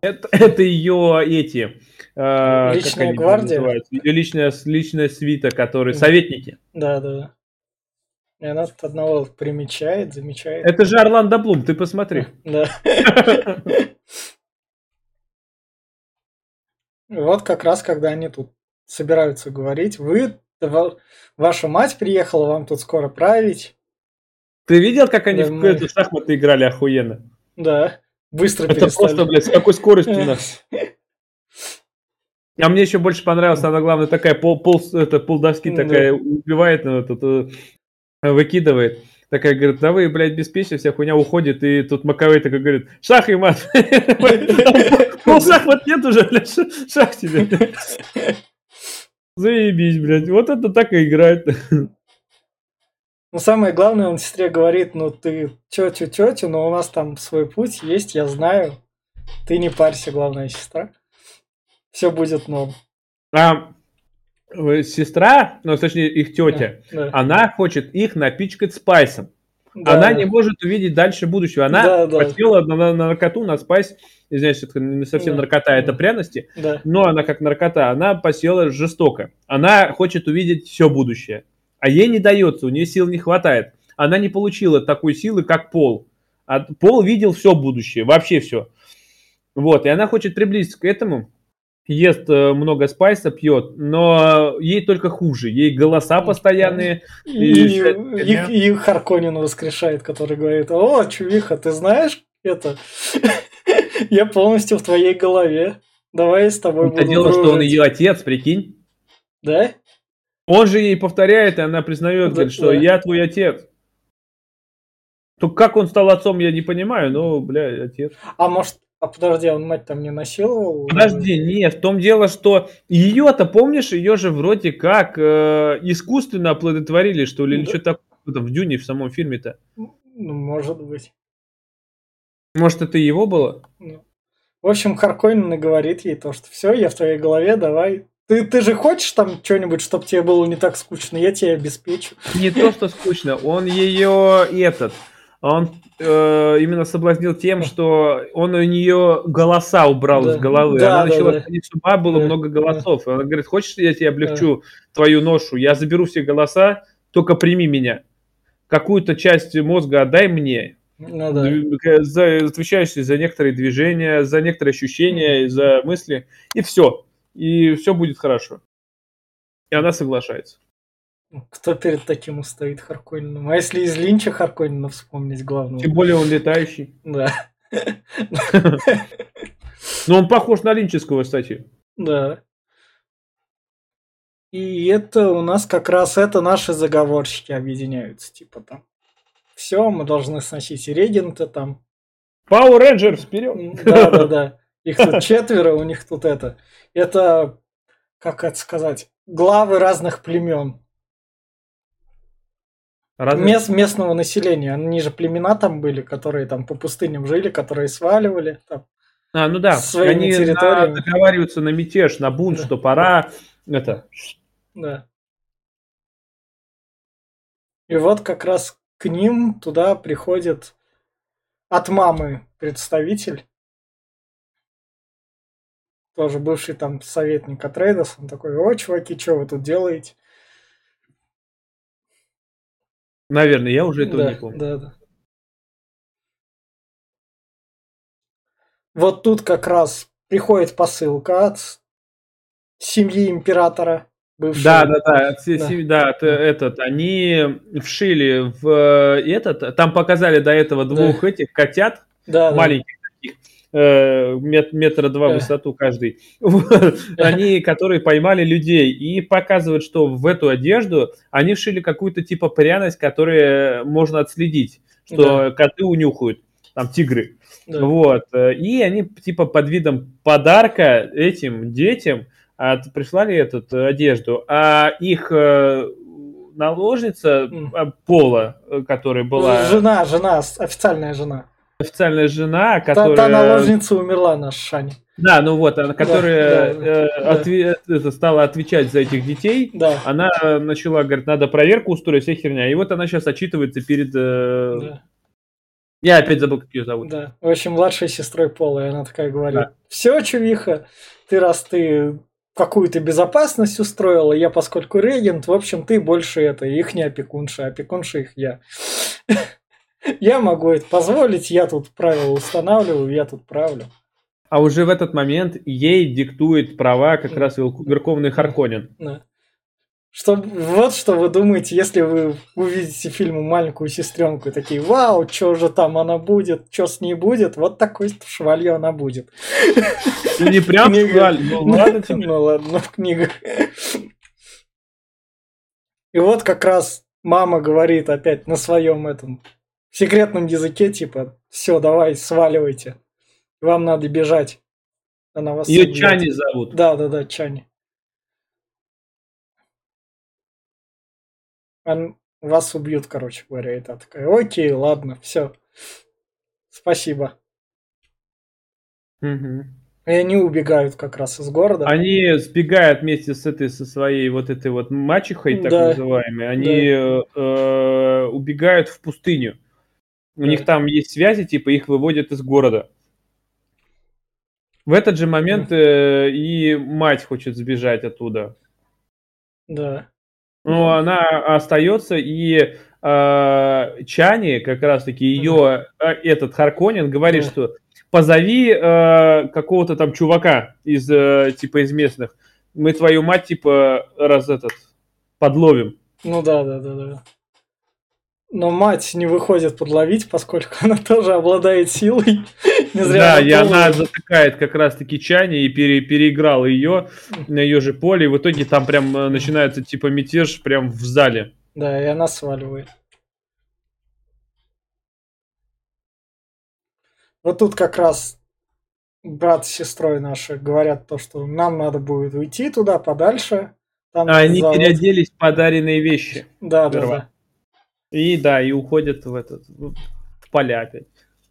Это, [LAUGHS] это ее эти Э, личная гвардия? Ее личная, личная свита, которые советники. Да, да, да. И она тут одного примечает, замечает. Это же Орландо Блум, ты посмотри. [LAUGHS] Да. [LAUGHS] Вот как раз, когда они тут собираются говорить, вы, ваша мать приехала, вам тут скоро править. Ты видел, как они да, в мы... шахматы играли охуенно? Да, быстро Это перестали. просто, блядь, с какой скоростью [LAUGHS] нас. А мне еще больше понравилась, она, главное, такая пол, пол, это, полдоски да. такая убивает, ну, тут, э, выкидывает. Такая говорит, да вы, блядь, беспечны, вся хуйня уходит, и тут Маковей такой говорит, шах и мат. Ну, шах вот [LAUGHS] нет уже, блядь, шах тебе. [LAUGHS] Заебись, блядь, вот это так и играет. Ну, самое главное, он сестре говорит, ну, ты тетю, тетю, но у нас там свой путь есть, я знаю. Ты не парься, главная сестра все будет норм. А сестра, ну, точнее, их тетя, да, да. она хочет их напичкать спайсом. Да. Она не может увидеть дальше будущего. Она да, хотела да. На, на наркоту, на спайс, извиняюсь, это не совсем да. наркота, это пряности, да. но она как наркота, она посела жестоко. Она хочет увидеть все будущее, а ей не дается, у нее сил не хватает. Она не получила такой силы, как Пол. А Пол видел все будущее, вообще все. Вот, и она хочет приблизиться к этому, ест э, много спайса, пьет, но ей только хуже. Ей голоса постоянные. И, и, и, и Харконин воскрешает, который говорит, о, чувиха, ты знаешь это? [LAUGHS] Я полностью в твоей голове. Давай я с тобой Это буду дело, дружить. что он ее отец, прикинь. Да? Он же ей повторяет, и она признает, да, говорит, что да. я твой отец. То как он стал отцом, я не понимаю, но, бля, отец. А может, А подожди, он мать там не насиловал? Подожди, нет, в том дело, что ее-то, помнишь, ее же вроде как э, искусственно оплодотворили, что ли, или Да. что-то такое в Дюне, в самом фильме-то. Ну, может быть. Может, это его было? Ну. В общем, Харконин и говорит ей то, что все, я в твоей голове, давай. Ты, ты же хочешь там что-нибудь, чтобы тебе было не так скучно, я тебе обеспечу. Не то, что скучно, он ее этот, он э, именно соблазнил тем, что он у нее голоса убрал Да. из головы. Да, Она да, начала да. сходить с ума, было Да, много голосов. Она говорит, хочешь, я тебе облегчу твою ношу? Я заберу все голоса, только прими меня. Какую-то часть мозга отдай мне, Ну да. Дв- за, за некоторые движения, за некоторые ощущения, за мысли, и все. И все будет хорошо. И она соглашается. Кто перед таким устоит Харконином? А если из Линча Харконина вспомнить главного? Тем более он летающий. Да. Но он похож на Линческого, кстати. Да. И это у нас как раз это наши заговорщики объединяются, типа там. Все, мы должны сносить регента там. Power Rangers, вперед! Да, да, да. Их тут [LAUGHS] четверо, у них тут это. Это, как это сказать, главы разных племен. Разве- Мест, местного населения. Они же племена там были, которые там по пустыням жили, которые сваливали. Там. А, ну да, они на- договариваются на мятеж, на бунт, Да. что пора это. Да. И вот как раз к ним туда приходит от мамы представитель, тоже бывший там советник Атрейдас, он такой, о, чуваки, что вы тут делаете? Наверное, я уже этого да, не помню. да, да. Вот тут как раз приходит посылка от семьи императора бывшего. Да, да, да, Да. да, т- этот, они вшили в э, этот, там показали до этого двух этих котят, да, да. маленьких мет- метра два в Да. высоту каждый, [LAUGHS] они, которые поймали людей, и показывают, что в эту одежду они вшили какую-то типа пряность, которую можно отследить, что коты унюхают, там тигры. да. Вот. э, И они типа под видом подарка этим детям от, прислали эту э, одежду, а их э, наложница э, Пола, э, которая была Жена, жена, официальная жена. Официальная жена, Та, которая... та наложница умерла, наша Шани. Да, ну вот, она, которая да, э, да. отве- это, стала отвечать за этих детей, Да. она начала, говорит, надо проверку устроить, вся херня. И вот она сейчас отчитывается перед... э, Да, Я опять забыл, как ее зовут. да. В общем, младшей сестрой Пола, и она такая говорит, Да. все, чувиха, ты раз ты какую-то безопасность устроила, я поскольку регент, в общем, ты больше это, их не опекунша, опекунша их я. Я могу это позволить, я тут правила устанавливаю, я тут правлю. А уже в этот момент ей диктует права как раз Верховный Харконин. Да. Что, вот что вы думаете, если вы увидите фильм «Маленькую сестренку» и такие, вау, что же там она будет, что с ней будет, вот такой швалью она будет. Ну не прям Книга. жаль, ну ладно [LAUGHS] тебе. Ну ладно, в книгах. И вот как раз мама говорит опять на своем этом секретном языке, типа, все, давай, сваливайте. Вам надо бежать. Она вас Ее убьет». Чани зовут. Да, да, да, Чани. Он- вас убьют, короче говоря. И та такая, окей, ладно, все. Спасибо. Мгм. И они убегают как раз из города. Они сбегают вместе с этой, со своей вот этой вот мачехой, так Да. называемой. Они э, э, убегают в пустыню. У них там есть связи, типа их выводят из города. В этот же момент э, и мать хочет сбежать оттуда. Да. Но она остается, и э, Чани, как раз-таки ее, э, этот Харконин, говорит, Да. что позови э, какого-то там чувака из, э, типа, из местных. Мы твою мать, типа, раз этот, подловим. Ну да, да, да, да. Но мать не выходит подловить, поскольку она тоже обладает силой. [LAUGHS] Не зря да, она и она затыкает как раз-таки Чани и пере, переиграла ее на ее же поле. И в итоге там прям э, начинается, типа, мятеж прям в зале. Да, и она сваливает. Вот тут как раз брат с сестрой наши говорят то, что нам надо будет уйти туда подальше. Там а они завод. переоделись в подаренные вещи. Да, да, да. И да, и уходят в этот в поля опять.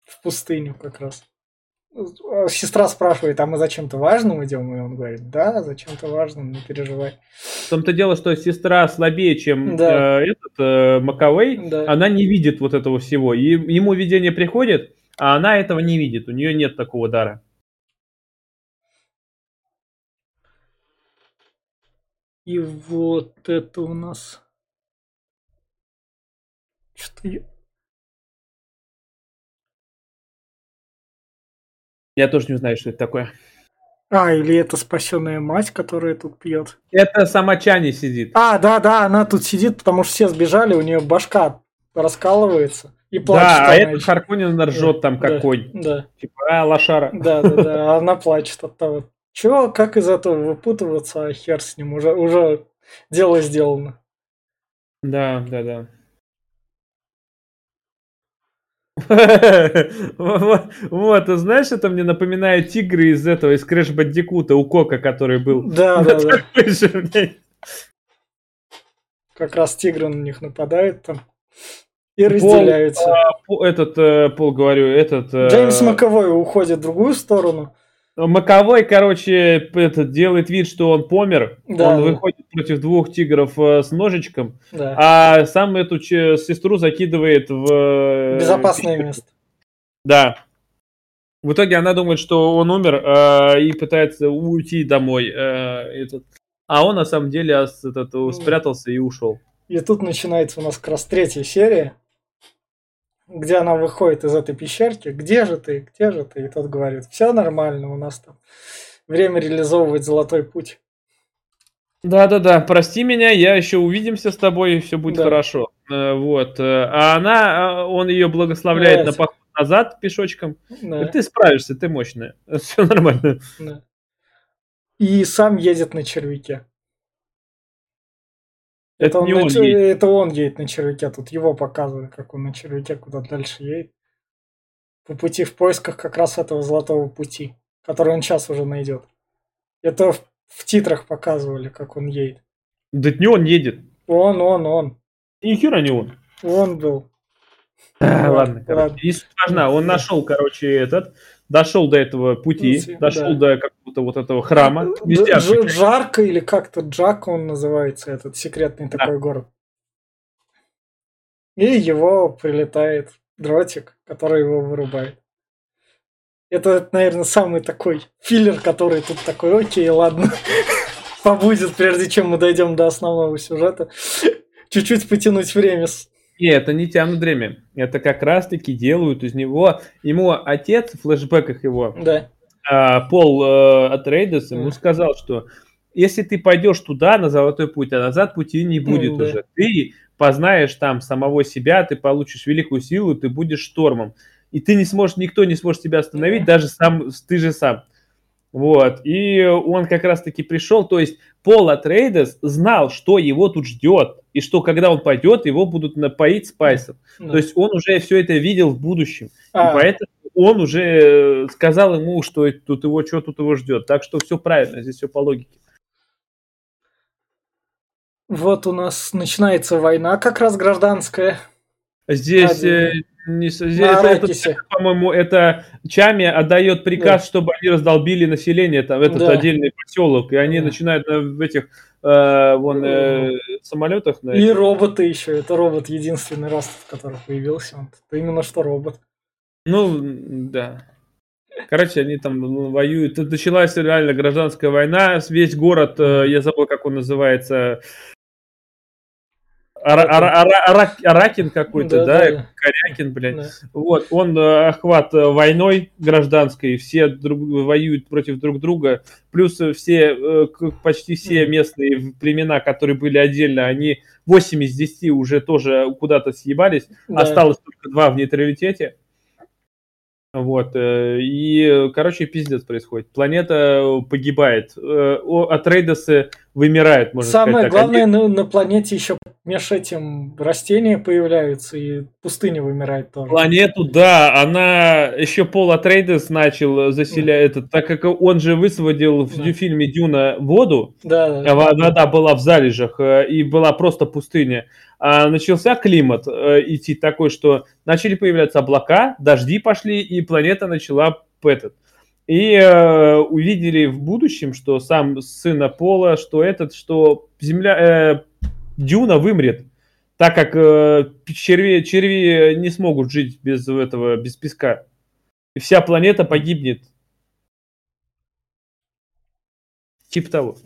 В пустыню как раз. Сестра спрашивает, а мы зачем-то важным идем? И он говорит, да, зачем-то важным, не переживай. В том-то дело, что сестра слабее, чем да. э, этот э, Маковей, да. она не видит вот этого всего. И, ему видение приходит, а она этого не видит, у нее нет такого дара. И вот это у нас... Что я... Я тоже не знаю, что это такое. А, или это спасенная мать, которая тут пьет. Это сама Чани сидит. А, да, да, она тут сидит, потому что все сбежали, у нее башка раскалывается и плачет. Да, а этот Харконнен ржет да, там как конь. Да. Типа, а, лошара. Да, да, да, она плачет от того. Чего, как из этого выпутываться, а хер с ним, уже, уже дело сделано. Да, да, да. Вот, знаешь, это мне напоминает тигры из этого, из Крэш Бандикута, у Кока, который был. Да, [LAUGHS] да, да. Как раз тигры на них нападают там и разделяются. Этот, э, Пол, говорю, этот... Э, Джеймс Маковой уходит в другую сторону. Маковой, короче, этот, делает вид, что он помер. Да, он да. выходит против двух тигров э, с ножичком, да. а сам эту сестру закидывает в... Э, Безопасное место. Да. В итоге она думает, что он умер э, и пытается уйти домой. Э, этот. А он на самом деле этот, спрятался и ушел. И тут начинается у нас как раз третья серия где она выходит из этой пещерки, где же ты, где же ты? И тот говорит, все нормально, у нас там время реализовывать золотой путь. Да-да-да, прости меня, я еще увидимся с тобой, и все будет да. хорошо. Э, вот. Э, а она, а, он ее благословляет да, на поход назад пешочком. Да. Ты справишься, ты мощная. [LAUGHS] Все нормально. Да. И сам едет на червяке. Это, это, он, он на, это он едет на червяке, тут его показывают, как он на червяке куда дальше едет. По пути в поисках как раз этого золотого пути, который он сейчас уже найдет. Это в, в титрах показывали, как он едет. Да не он едет. Он, он, он. Ни хера не он. Он был. А, ладно, ладно. Не важна. Он нашел, короче, этот дошел до этого пути, Пути, дошел да. до какого-то вот этого храма. Везде Дж- Джарка или как-то Джак он называется, этот секретный да. такой город. И его прилетает дротик, который его вырубает. Это, наверное, самый такой филлер, который тут такой, окей, ладно, [LAUGHS] побудет, прежде чем мы дойдем до основного сюжета. Чуть-чуть потянуть время нет, это не тянут время. Это как раз-таки делают из него... Ему отец в флешбеках его, да. а, Пол э, от Рейдес, ему сказал, что если ты пойдешь туда, на золотой путь, а назад пути не будет mm, уже. Да. Ты познаешь там самого себя, ты получишь великую силу, ты будешь штормом. И ты не сможешь, никто не сможет тебя остановить, даже сам, ты же сам. Вот, и он как раз-таки пришел, то есть Пол Атрейдес знал, что его тут ждет, и что когда он пойдет, его будут напоить спайсом. Да. То есть он уже все это видел в будущем, а. и поэтому он уже сказал ему, что тут его, что тут его ждет. Так что все правильно, здесь все по логике. Вот у нас начинается война, как раз гражданская. Здесь Один не, это, это, по-моему, это Чами отдает приказ, да. чтобы они раздолбили население, там, этот да. отдельный поселок, и они да. начинают на, в этих э, вон, э, самолетах. На и этих. роботы еще. Это робот единственный раз, который появился. Он. Это именно что робот. Ну, да. Короче, они там ну, воюют. Началась реально гражданская война. Весь город, э, я забыл, как он называется, Аракин какой-то, да, Корякин, блядь. Вот, он э, охват э, войной гражданской, все воюют против друг друга, плюс все, э, почти все местные племена, которые были отдельно, они 8 из 10 уже тоже куда-то съебались, осталось только два в нейтралитете. Вот, и, короче, пиздец происходит. Планета погибает. От Вымирает, можно Самое сказать. так. главное, Они- на, на планете еще меж этим растения появляются, и пустыня вымирает тоже. Планету, да, она еще Пол Атрейдес начал заселять этот, так как он же высвободил в Да. фильме Дюна воду, Да, да. во- вода была в залежах э, и была просто пустыня. А начался климат э, идти такой, что начали появляться облака, дожди пошли, и планета начала этот. И э, увидели в будущем, что сам сына Пола, что этот, что Земля, э, Дюна вымрет, так как э, черви, черви не смогут жить без этого, без песка. И вся планета погибнет. Типа того.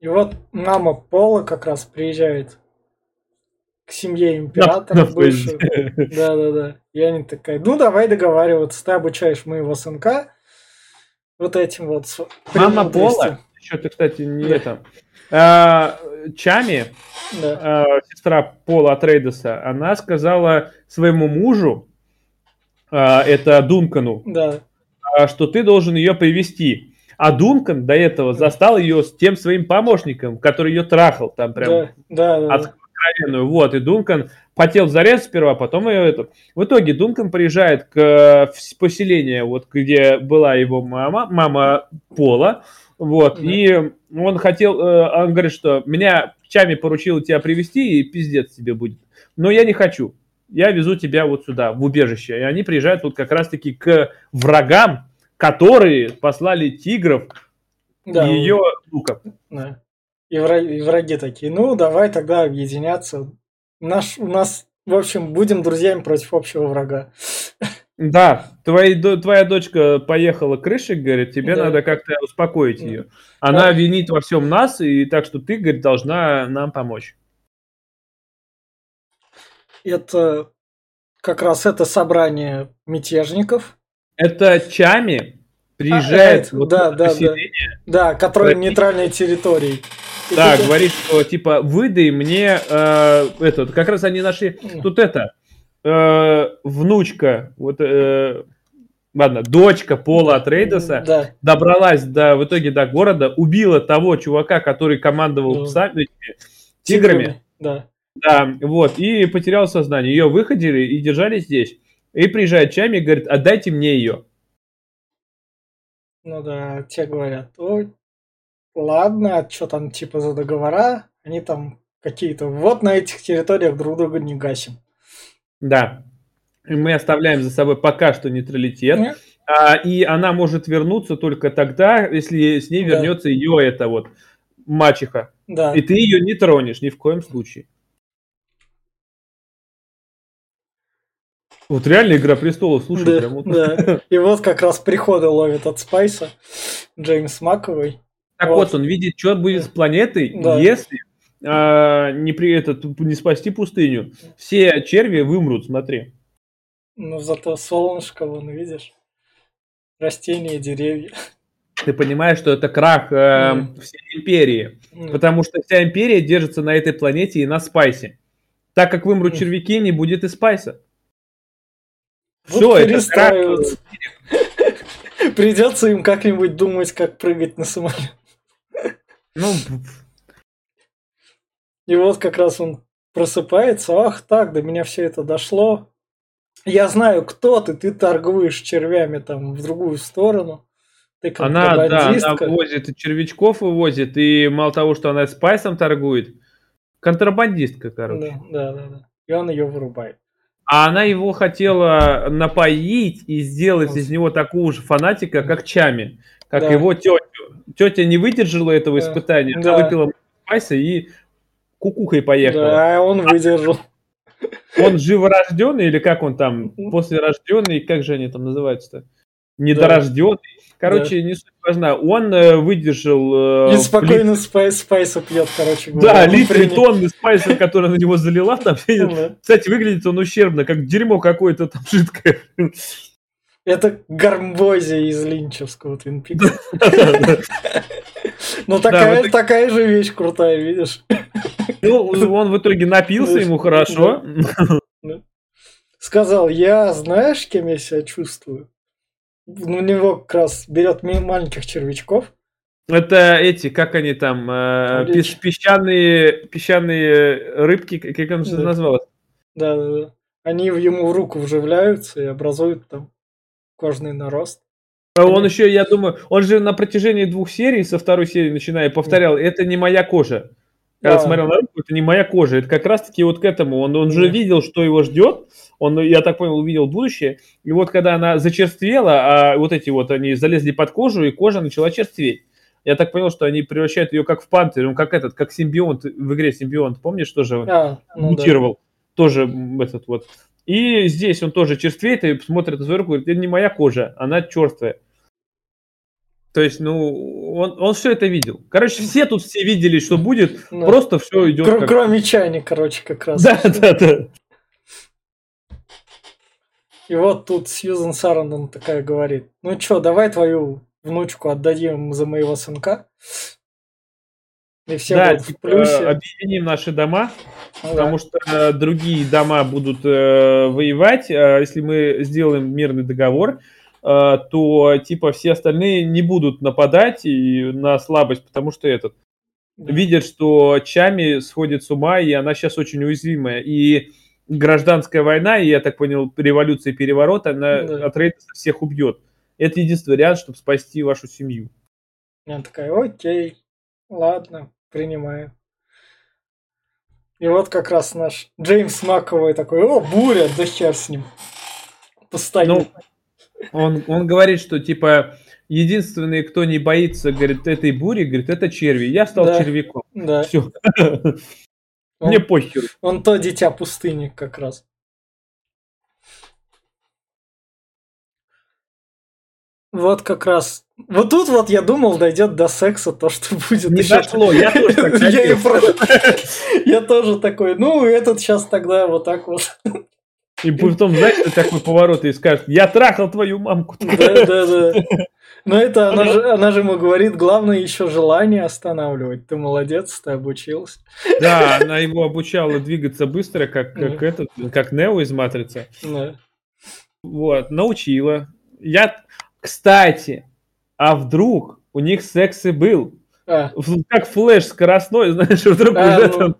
И вот мама Пола как раз приезжает к семье императора. Да, да, да. И они такая, ну давай договариваться, ты обучаешь моего сынка вот этим вот. Мама премудростям». Пола, еще ты, кстати, не Да. это. а, Чами, Да. а, сестра Пола Атрейдеса, она сказала своему мужу, а, это Дункану, Да. а, что ты должен ее привести. А Дункан до этого застал ее с тем своим помощником, который ее трахал там прям Да, да, да, да. откровенную. Вот, и Дункан хотел зарезать сперва, потом ее это. В итоге Дункан приезжает к э, поселению, вот где была его мама, мама Пола, вот, Да. и он хотел, э, он говорит, что меня Чами поручил тебя привести и пиздец тебе будет. Но я не хочу. Я везу тебя вот сюда, в убежище. И они приезжают вот как раз-таки к врагам, которые послали тигров Да, ее внуков. Да. И, вра- и враги такие, ну, давай тогда объединяться. Наш, у нас, в общем, будем друзьями против общего врага. Да, твои до- твоя дочка поехала крышей, говорит, тебе Да. надо как-то успокоить Да. ее. Она Да. винит во всем нас, и так что ты, говорит, должна нам помочь. Это как раз это собрание мятежников, Это Чами приезжает это, вот да, да, да. да, Прости. нейтральной территории. Да, говорит, что типа выдай мне э, этот, как раз они нашли, тут это, э, внучка, вот, э, ладно, дочка Пола Атрейдеса, Да, добралась до, в итоге до города, убила того чувака, который командовал Да. псами, этими тиграми, Да. да, вот, и потерял сознание. Ее выходили и держали здесь. И приезжает Чами и говорит, отдайте мне ее. Ну да, те говорят, ой, ладно, а что там типа за договора? Они там какие-то, вот на этих территориях друг друга не гасим. Да. И мы оставляем за собой пока что нейтралитет. Не? А, и она может вернуться только тогда, если с ней Да. вернется ее это вот мачеха. Да. И ты ее не тронешь ни в коем случае. Вот реально Игра престолов, слушай, Да, прям вот. да. И вот как раз приходы ловит от Спайса Джеймс Маковой. Так Вот. вот, он видит, что будет с планетой, Да. если а, не, при, этот, не спасти пустыню. Все черви вымрут, смотри. Но зато солнышко, вон, видишь? Растения, деревья. Ты понимаешь, что это крах э, Мгм. всей империи. Ну, Потому что вся империя держится на этой планете и на спайсе. Так как вымрут Мгм. червяки, не будет и спайса. вот Все, это крах. [LAUGHS] Придется им как-нибудь думать, как прыгать на самолет. Ну, И вот как раз он просыпается. Ах так, до меня все это дошло. Я знаю, кто ты. Ты торгуешь червями там в другую сторону. Ты она, да, она возит и червячков вывозит, и мало того, что она спайсом торгует, контрабандистка, короче. Да, да, да, да. И он ее вырубает. А она его хотела напоить и сделать из него такого же фанатика, как Чами, как Да. его тетю. Тетя не выдержала этого Да. испытания, она Да. выпила спайса и кукухой поехала. Да, он выдержал. Он живорожденный или как он там, Мгм. послерожденный, как же они там называются-то? Недорожденный. Короче, не суть важна. Он э, выдержал... э, И спокойно спайс, спайса пьет, короче лит- Да, литры тонны спайса, который на него залила. Там, Да. кстати, выглядит он ущербно, как дерьмо какое-то там жидкое. Это Гармбози из Линчевского Твин Пикса. [LAUGHS] Ну, такая, же вещь крутая, видишь? Ну, он в итоге напился, ему хорошо. Сказал, я знаешь, кем я себя чувствую? Ну, У него как раз берет маленьких червячков, Это эти, как они там, э, пес- песчаные, песчаные рыбки, как он же Да. назвал? Да, да, да. Они ему в руку вживляются и образуют там кожный нарост. А Он еще, я думаю, он же на протяжении двух серий, со второй серии начиная, повторял, это не моя кожа. Когда Да. смотрел на руку, это не моя кожа. Это как раз-таки вот к этому. Он, он же Да. видел, что его ждет. Он, я так понял, увидел будущее. И вот когда она зачерствела, а вот эти вот, они залезли под кожу, и кожа начала черстветь. Я так понял, что они превращают ее как в панцирь, он как этот, как симбионт в игре симбионт. Помнишь, тоже А, ну да. мутировал? Тоже м, этот вот. И здесь он тоже черствеет и смотрит на свою руку, говорит, это не моя кожа, она черствая. То есть, ну, он, он все это видел. Короче, все тут все видели, что будет, Да. просто все идет Кр- как... Кроме чайни, короче, как раз. Да, да, да. И вот тут Сьюзен Сарандон такая говорит, ну чё, давай твою внучку отдадим за моего сынка. И все да, будут в типа, плюсе. объединим наши дома, Ну да. потому что э, другие дома будут э, воевать. а если мы сделаем мирный договор, э, то типа все остальные не будут нападать и на слабость, потому что этот Да. видят, что Чами сходит с ума, и она сейчас очень уязвимая. И гражданская война, и я так понял, революция и переворот, она Да. от Рейдеса всех убьет. Это единственный вариант, чтобы спасти вашу семью. Она такая, окей, ладно, принимаю. И вот как раз наш Джеймс Маковой такой, о, буря, да хер с ним. Постоит. Ну, он, он говорит, что типа единственный, кто не боится, говорит, этой бури, говорит, это черви. Я стал Да. червяком. да, Все. он, Мне похеру. он то дитя пустыни как раз. Вот как раз. Вот тут вот я думал, дойдет до секса то, что будет. Не ещё- дошло, я тоже так Я тоже такой, ну, этот сейчас тогда вот так вот. И потом, знаешь, ты такой поворот и скажет, я трахал твою мамку. Да, да, да. Но это она же, она же ему говорит, главное еще желание останавливать. Ты молодец, ты обучился. Да, она его обучала двигаться быстро, как, как, этот, как Нео из Матрицы. Да. Вот, научила. Я, кстати, а вдруг у них секс и был? А, Как флеш скоростной, [LAUGHS] знаешь, вдруг А, уже ну. там...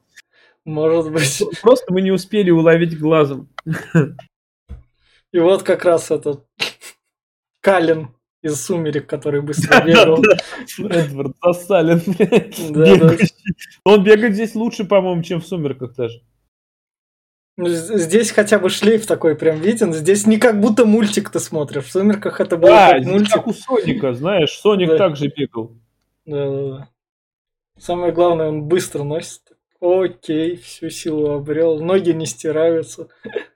может быть. Просто мы не успели уловить глазом. [LAUGHS] И вот как раз этот Калин из «Сумерек», который быстро бегал. Эдвард Засалин, блядь. Он бегает здесь лучше, по-моему, чем в «Сумерках» даже. Ну, Здесь хотя бы шлейф такой прям виден. Здесь не как будто мультик ты смотришь. В «Сумерках» это было Да, как мультик. как у Соника, знаешь, Соник Да. также бегал. Да, да, да. Самое главное, он быстро носит. Окей, всю силу обрел. Ноги не стираются.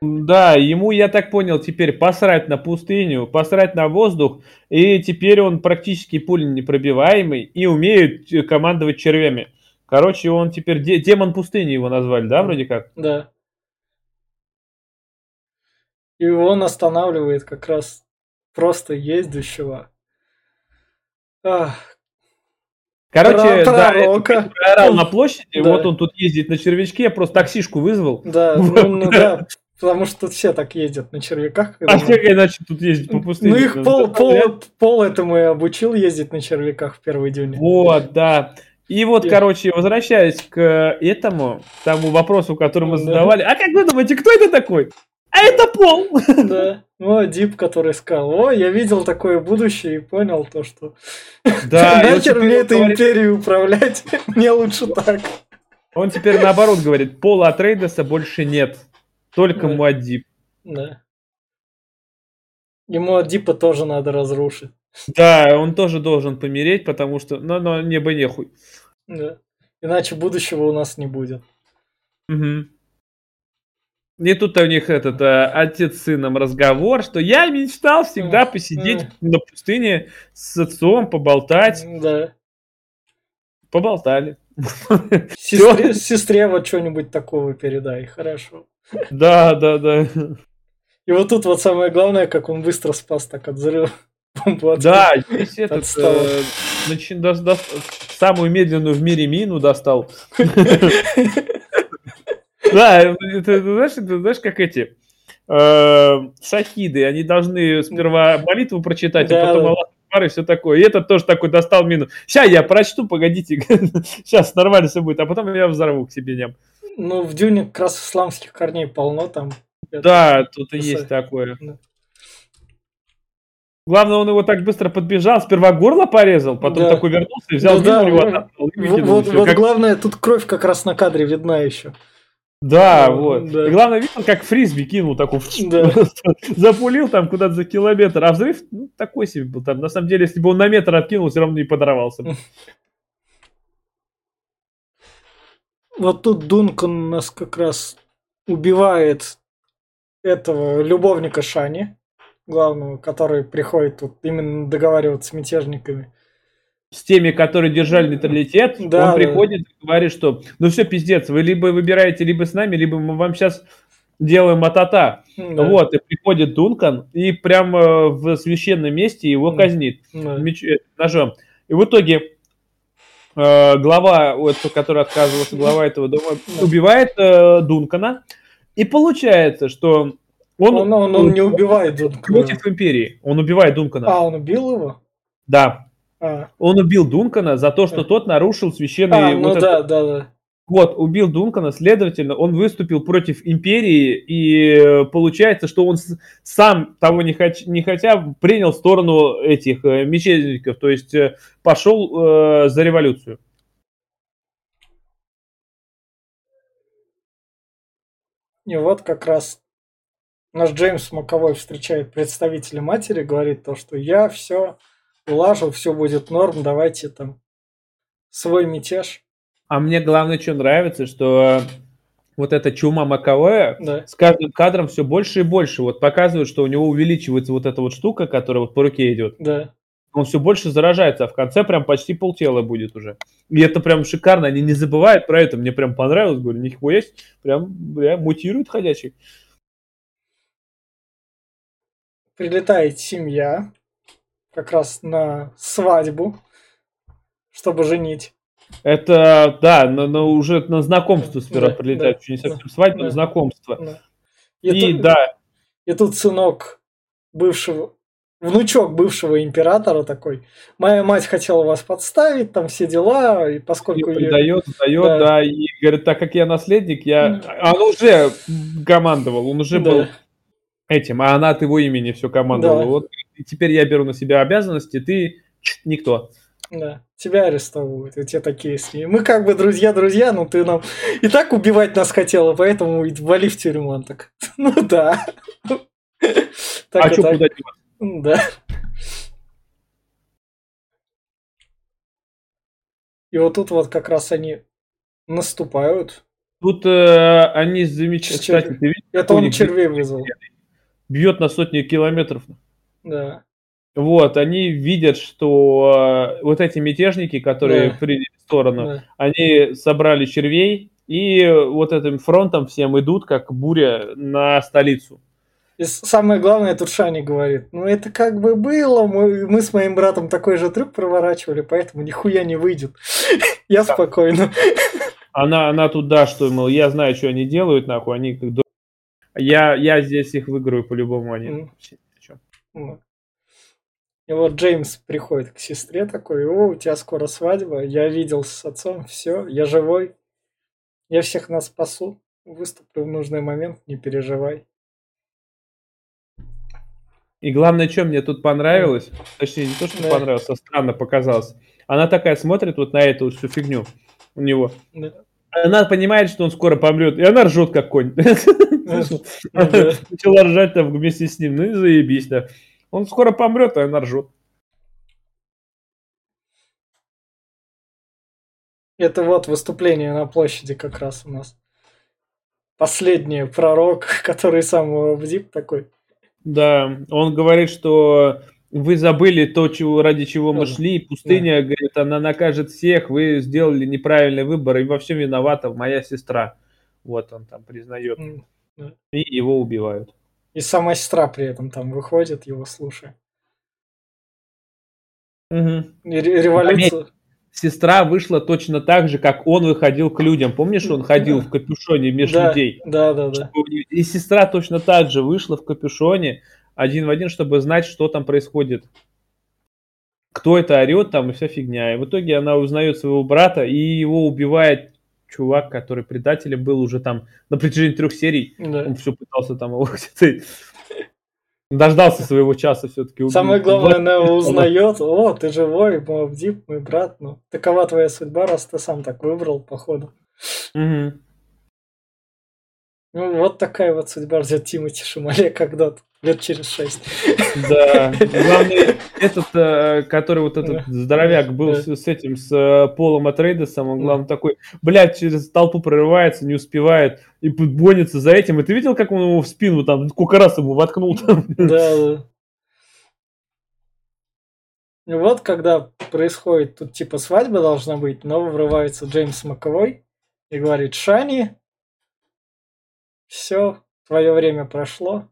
Да, ему, я так понял, теперь посрать на пустыню, посрать на воздух, и теперь он практически пуль непробиваемый и умеет э, командовать червями. Короче, он теперь де- демон пустыни его назвали, да, вроде как? Да. И он останавливает как раз просто ездущего. Ах, Короче, Про- да, это проорал на площади, Да. вот он тут ездит на червячке, я просто таксишку вызвал. да, [LAUGHS] ну, ну да, потому что тут все так ездят на червяках. А мы- как иначе тут ездить по пустыне? Ну их пол, пол, пол этому и обучил ездить на червяках в первой дюне. Вот, да. И вот, И- короче, возвращаясь к этому, тому вопросу, который мы Да. задавали. А как вы думаете, кто это такой? А это Пол! [LAUGHS] Да. Ну, а Дип, который сказал, о, я видел такое будущее и понял то, что Да, и [LAUGHS] нахер мне этой говорит- империей управлять, [LAUGHS] мне лучше так. Он теперь наоборот говорит, Пола от Рейдеса больше нет. Только Да. Муаддиб. Да. Ему от Дипа тоже надо разрушить. Да, он тоже должен помереть, потому что, ну, ну, небо нехуй. Да. Иначе будущего у нас не будет. Мгм. И тут у них этот э, отец с сыном разговор, что я мечтал всегда посидеть на пустыне с отцом, поболтать. Да. Поболтали. [LAUGHS] Сестре, сестре вот что-нибудь такого передай, хорошо. Да, да, да. И вот тут вот самое главное, как он быстро спас так от взрыва. [LAUGHS] Да, здесь этот э, начи- дос- дос- самую медленную в мире мину достал. [LAUGHS] Да, это, знаешь, это, знаешь, как эти э, шахиды, они должны сперва молитву прочитать, Да, а потом да. Аллаху кошмар и все такое. И этот тоже такой достал мину. Сейчас я прочту, погодите. [LAUGHS] Сейчас нормально все будет, а потом я взорву к себе ням. Ну, в Дюне как раз исламских корней полно там. Да, тут и есть такое. Да. Главное, он его так быстро подбежал, сперва горло порезал, потом Да. такой вернулся и взял Да, мину, его да, и Вот, выкинул, вот- вот Как- главное, тут кровь как раз на кадре видна еще. Да, Да, вот. да. И главное, видел, как фрисби кинул такой, Да. [LAUGHS] запулил там куда-то за километр, а взрыв ну, такой себе был там. На самом деле, если бы он на метр откинул, все равно не подорвался. бы. Вот тут Дункан нас как раз убивает этого любовника Шани, главного, который приходит тут именно договариваться с мятежниками. С теми, которые держали нейтралитет, Да, он да. приходит и говорит, что ну все, пиздец, вы либо выбираете либо с нами, либо мы вам сейчас делаем атата. Да, Вот, и приходит Дункан и прямо в священном месте его казнит. да. меч- э, ножом. И в итоге э, глава, вот, который отказывался, глава этого дома, Да. убивает э, Дункана. И получается, что он, Он, он, он не убивает Дункана. против империи. Он убивает Дункана. А, он убил его? Да. А, Он убил Дункана за то, что А. тот нарушил священный... А, ну вот это- да, да, да. Вот, убил Дункана, следовательно, он выступил против империи, и э, получается, что он сам, того не, хоч- не хотя, принял сторону этих э, мятежников, то есть э, пошел э, за революцию. И вот как раз наш Джеймс Маковой встречает представителя матери, говорит то, что я все улажу, все будет норм, давайте там свой мятеж. А мне главное, что нравится, что э, вот эта чума Маковая Да, с каждым кадром все больше и больше. Вот показывает, что у него увеличивается вот эта вот штука, которая вот по руке идет. да. Он все больше заражается, а в конце прям почти полтела будет уже. И это прям шикарно. Они не забывают про это. Мне прям понравилось. Говорю, нихуя есть. Прям, бля, мутирует ходячий. Прилетает семья как раз на свадьбу, чтобы женить. Это, да, на, на- уже на знакомство сперва Да, прилетает. да, не совсем да, свадьба, да. но знакомство. Да. И, тут, да, и тут сынок бывшего, внучок бывшего императора такой. Моя мать хотела вас подставить, там все дела, и и поскольку... её- предает, сдает, Да. да. и говорит, так как я наследник, я... Мгм. А Он уже командовал, он уже Да. был этим, а она от его имени все командовала. Да. Вот и теперь я беру на себя обязанности, ты никто. Да, тебя арестовывают, и те такие с ней. Мы как бы друзья-друзья, но ты нам и так убивать нас хотела, поэтому вали в тюрьму. Он так, [LAUGHS] ну да. Так а что куда деваться? Да. И вот тут вот как раз они наступают. Тут э, они замечают. Черви. Кстати, видишь, Это он червей вызвал. бьет на сотни километров. Да. Вот, они видят, что э, вот эти мятежники, которые Да. приняли сторону, да. они собрали червей и вот этим фронтом всем идут, как буря, на столицу. И самое главное, тут Шани говорит, ну это как бы было, мы, мы с моим братом такой же трюк проворачивали, поэтому нихуя не выйдет. [LAUGHS] Я спокойно. Она, она тут, да, что, мол, я знаю, что они делают, нахуй, они как я, я здесь их выиграю по-любому, они Мгм. вообще ни о чём. Вот. И вот Джеймс приходит к сестре такой, о, у тебя скоро свадьба, я видел с отцом, все, я живой, я всех нас спасу, выступлю в нужный момент, не переживай. И главное, что мне тут понравилось, точнее, не то, что Да. понравилось, а странно показалось. Она такая смотрит вот на эту всю фигню у него. Да. Она понимает, что он скоро помрет, и она ржет как конь. Да. [LAUGHS] Начала ржать там вместе с ним, ну и заебись, да. Он скоро помрет, а она ржет. Это вот выступление на площади как раз у нас. Последний пророк, [LAUGHS] который сам Бдип такой. Да, он говорит, что вы забыли то, чего, ради чего мы Да. шли. Пустыня, говорит, она накажет всех. Вы сделали неправильный выбор, и во всем виновата моя сестра. Вот он там признает. М. И его убивают. И сама сестра при этом там выходит, его слушая. Ре- Революция. Сестра вышла точно так же, как он выходил к людям. Помнишь, он ходил Да. в капюшоне между Да, людей? да, да, да. И сестра точно так же вышла в капюшоне один в один, чтобы знать, что там происходит. кто это орет там и вся фигня. И в итоге она узнает своего брата, и его убивает чувак, который предателем был уже там на протяжении трех серий. Да. Он все пытался там его [LAUGHS] где-то дождался своего часа все-таки. Самое главное, она [LAUGHS] узнает, о, ты живой, Мавдип, мой брат, ну, такова твоя судьба, раз ты сам так выбрал, походу. Угу. Ну, вот такая вот судьба ждет Тимати Шамале [LAUGHS] когда-то лет через шесть. Да, главный этот, э, который вот этот здоровяк был с, с этим, с э, Полом Атрейдесом, он, главное, такой, блядь, через толпу прорывается, не успевает, и гонится за этим. И ты видел, как он его в спину там, сколько раз ему воткнул там? Да, да. И вот, когда происходит, тут типа свадьба должна быть, но врывается Джеймс Маковой и говорит, Шани, все, твое время прошло,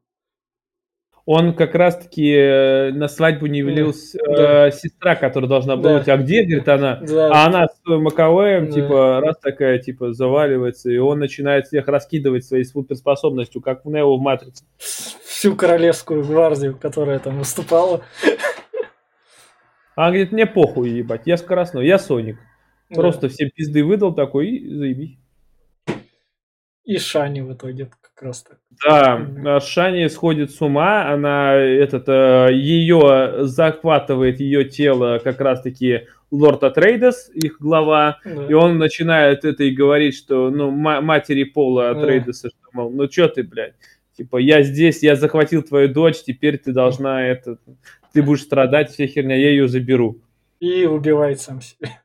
он как раз-таки э, на свадьбу не явилась да. э, сестра, которая должна была да. а где, говорит она, да. а она с Маковеем, да. типа, раз такая, типа, заваливается, и он начинает всех раскидывать своей суперспособностью, как в Нео в Матрице. Всю королевскую гвардию, которая там выступала. А говорит, мне похуй, ебать, я скоростной, я Соник. Просто да. все пизды выдал такой и заебись. И Шани в итоге как раз так. Да, Шани сходит с ума, она этот э, ее захватывает ее тело как раз-таки Лорд Атрейдес, их глава, да. и он начинает это и говорить, что ну матери Пола Атрейдеса, да. что мол, ну что ты, блядь, типа я здесь, я захватил твою дочь, теперь ты должна это, ты будешь страдать, вся херня, я ее заберу. И убивает сам себя.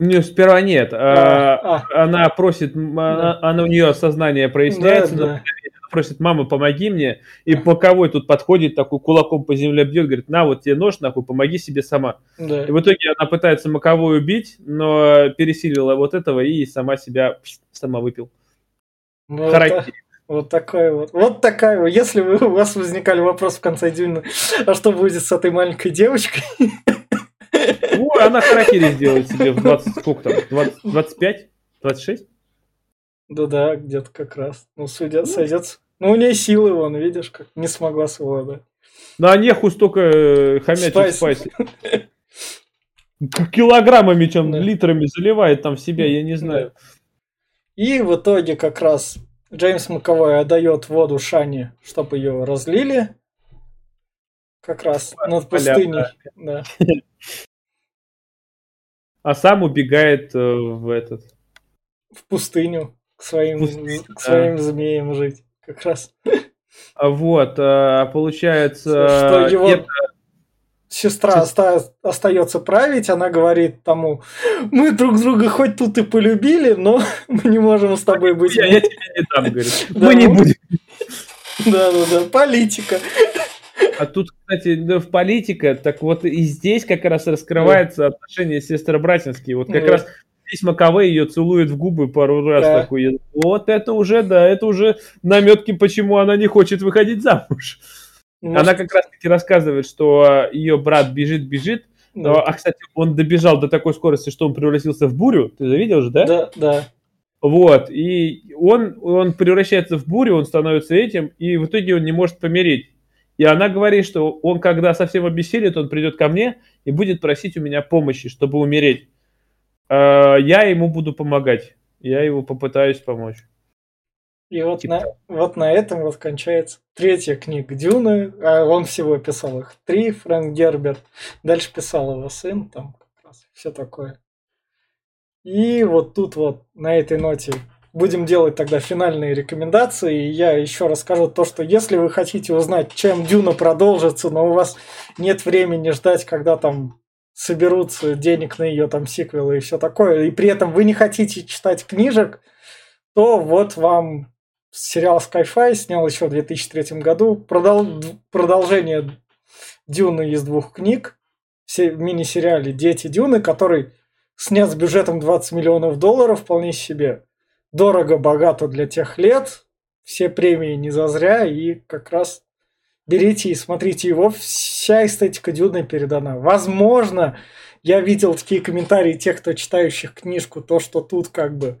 Не, сперва нет. А, а. Она просит, да. она, она у нее сознание проясняется, да, да. просит, мама, помоги мне. И боковой тут подходит, такой кулаком по земле бьет, говорит, на, вот тебе нож, нахуй, помоги себе сама. Да. И в итоге она пытается маковой убить, но пересилила вот этого и сама себя сама выпил. Ну, вот, вот такая вот. Вот такая вот. Если вы, у вас возникали вопросы в конце дюйма, а что будет с этой маленькой девочкой? [LAUGHS] Ну, она харакири сделает себе в 20, сколько там, 20, 25? 26? Да-да, где-то как раз. Ну, судя, ну, сойдется. Ну, у нее силы, вон, видишь, как не смогла совладать. Да, нехуй столько э, хомячек спайси. Килограммами, чем да. литрами заливает там в себя, я не знаю. И в итоге как раз Джеймс Маковой отдает воду Шане, чтобы ее разлили. Как раз над пустыней. Да. [LAUGHS] А сам убегает э, в этот... В пустыню к своим, пустыню, к своим да. змеям жить. Как раз. [LAUGHS] А вот, а, получается... Что его это... сестра оста... остается править, она говорит тому, мы друг друга хоть тут и полюбили, но [LAUGHS] мы не можем с тобой быть... Я, я тебе не дам, говорит. Мы не будем. Да-да-да, политика. А тут, кстати, в политика, так вот и здесь как раз раскрывается отношение сестро-братинские. Вот как да. раз здесь Маковей ее целует в губы пару раз да. такой. Вот это уже, да, это уже наметки, почему она не хочет выходить замуж. Может... Она как раз таки рассказывает, что ее брат бежит-бежит, да. а, кстати, он добежал до такой скорости, что он превратился в бурю. Ты завидел же, да? Да, да. Вот, и он, он превращается в бурю, он становится этим, и в итоге он не может помереть. И она говорит, что он, когда совсем обессилит, он придет ко мне и будет просить у меня помощи, чтобы умереть. А, я ему буду помогать. Я его попытаюсь помочь. И вот, типа. на, вот на этом вот кончается третья книга Дюны. А он всего писал их три, Фрэнк Герберт. Дальше писал его сын, там как раз все такое. И вот тут вот на этой ноте будем делать тогда финальные рекомендации. И я еще расскажу то, что если вы хотите узнать, чем Дюна продолжится, но у вас нет времени ждать, когда там соберутся денег на ее там сиквелы и все такое, и при этом вы не хотите читать книжек, то вот вам сериал Skyfi снял еще в 2003 году продол продолжение Дюны из двух книг в мини-сериале «Дети Дюны», который снят с бюджетом 20 миллионов долларов вполне себе дорого, богато для тех лет. Все премии не зазря, и как раз берите и смотрите его. Вся эстетика Дюны передана. Возможно, я видел такие комментарии тех, кто читающих книжку, то, что тут как бы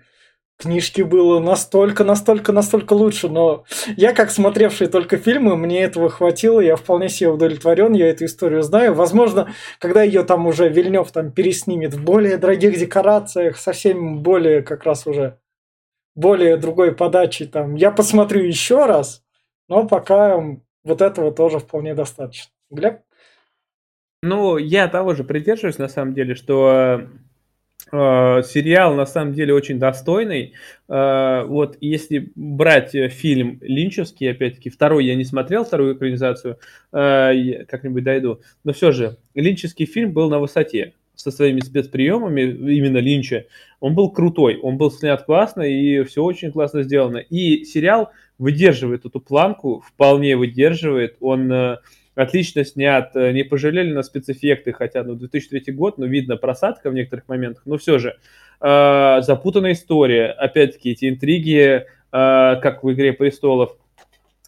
книжки было настолько, настолько, настолько лучше, но я, как смотревший только фильмы, мне этого хватило, я вполне себе удовлетворен, я эту историю знаю. Возможно, когда ее там уже Вильнев там переснимет в более дорогих декорациях, совсем более как раз уже более другой подачи, там, я посмотрю еще раз, но пока вот этого тоже вполне достаточно. Глеб? Ну, я того же придерживаюсь, на самом деле, что э, сериал на самом деле очень достойный. Э, вот если брать фильм Линчевский, опять-таки, второй я не смотрел, вторую экранизацию, э, как-нибудь дойду, но все же, Линчевский фильм был на высоте со своими спецприемами, именно Линча, он был крутой, он был снят классно и все очень классно сделано. И сериал выдерживает эту планку, вполне выдерживает, он э, отлично снят, э, не пожалели на спецэффекты, хотя, ну, 2003 год, ну, видно просадка в некоторых моментах, но все же. Э, запутанная история, опять-таки, эти интриги, э, как в «Игре престолов»,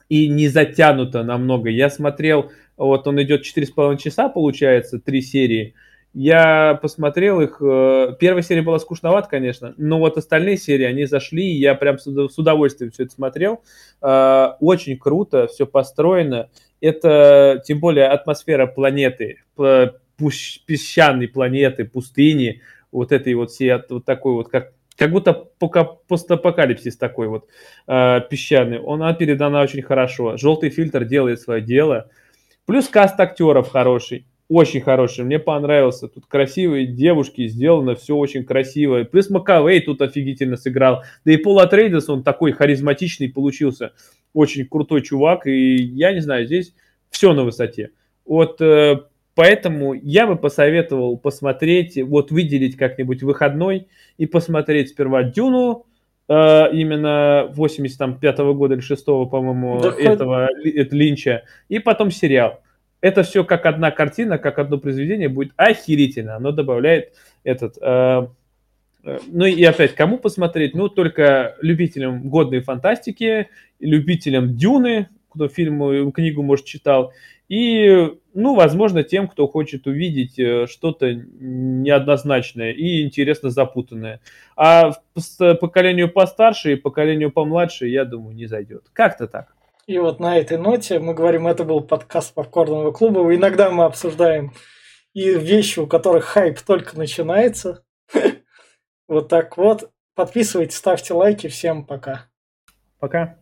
и не затянуто намного. Я смотрел, вот он идет 4,5 часа, получается, три серии, я посмотрел их. Э, первая серия была скучновата, конечно, но вот остальные серии, они зашли, и я прям с удовольствием все это смотрел. Э, очень круто, все построено. Это, тем более, атмосфера планеты, песчаной планеты, пустыни, вот этой вот всей, вот такой вот, как как будто пока постапокалипсис такой вот э, песчаный. Она передана очень хорошо. Желтый фильтр делает свое дело. Плюс каст актеров хороший очень хороший, мне понравился. Тут красивые девушки, сделано все очень красиво. Плюс Макавей тут офигительно сыграл. Да и Пол Атрейдес, он такой харизматичный получился. Очень крутой чувак. И я не знаю, здесь все на высоте. Вот э, поэтому я бы посоветовал посмотреть, вот выделить как-нибудь выходной и посмотреть сперва Дюну, Uh, именно 85 -го года или 6 по-моему, да этого хоть... Линча, и потом сериал это все как одна картина, как одно произведение будет охерительно. Оно добавляет этот... Э, э, ну и опять, кому посмотреть? Ну, только любителям годной фантастики, любителям Дюны, кто фильм, книгу, может, читал, и, ну, возможно, тем, кто хочет увидеть э, что-то неоднозначное и интересно запутанное. А поколению постарше и поколению помладше, я думаю, не зайдет. Как-то так. И вот на этой ноте мы говорим, это был подкаст Попкорного клуба. Иногда мы обсуждаем и вещи, у которых хайп только начинается. [LAUGHS] Вот так вот. Подписывайтесь, ставьте лайки. Всем пока. Пока.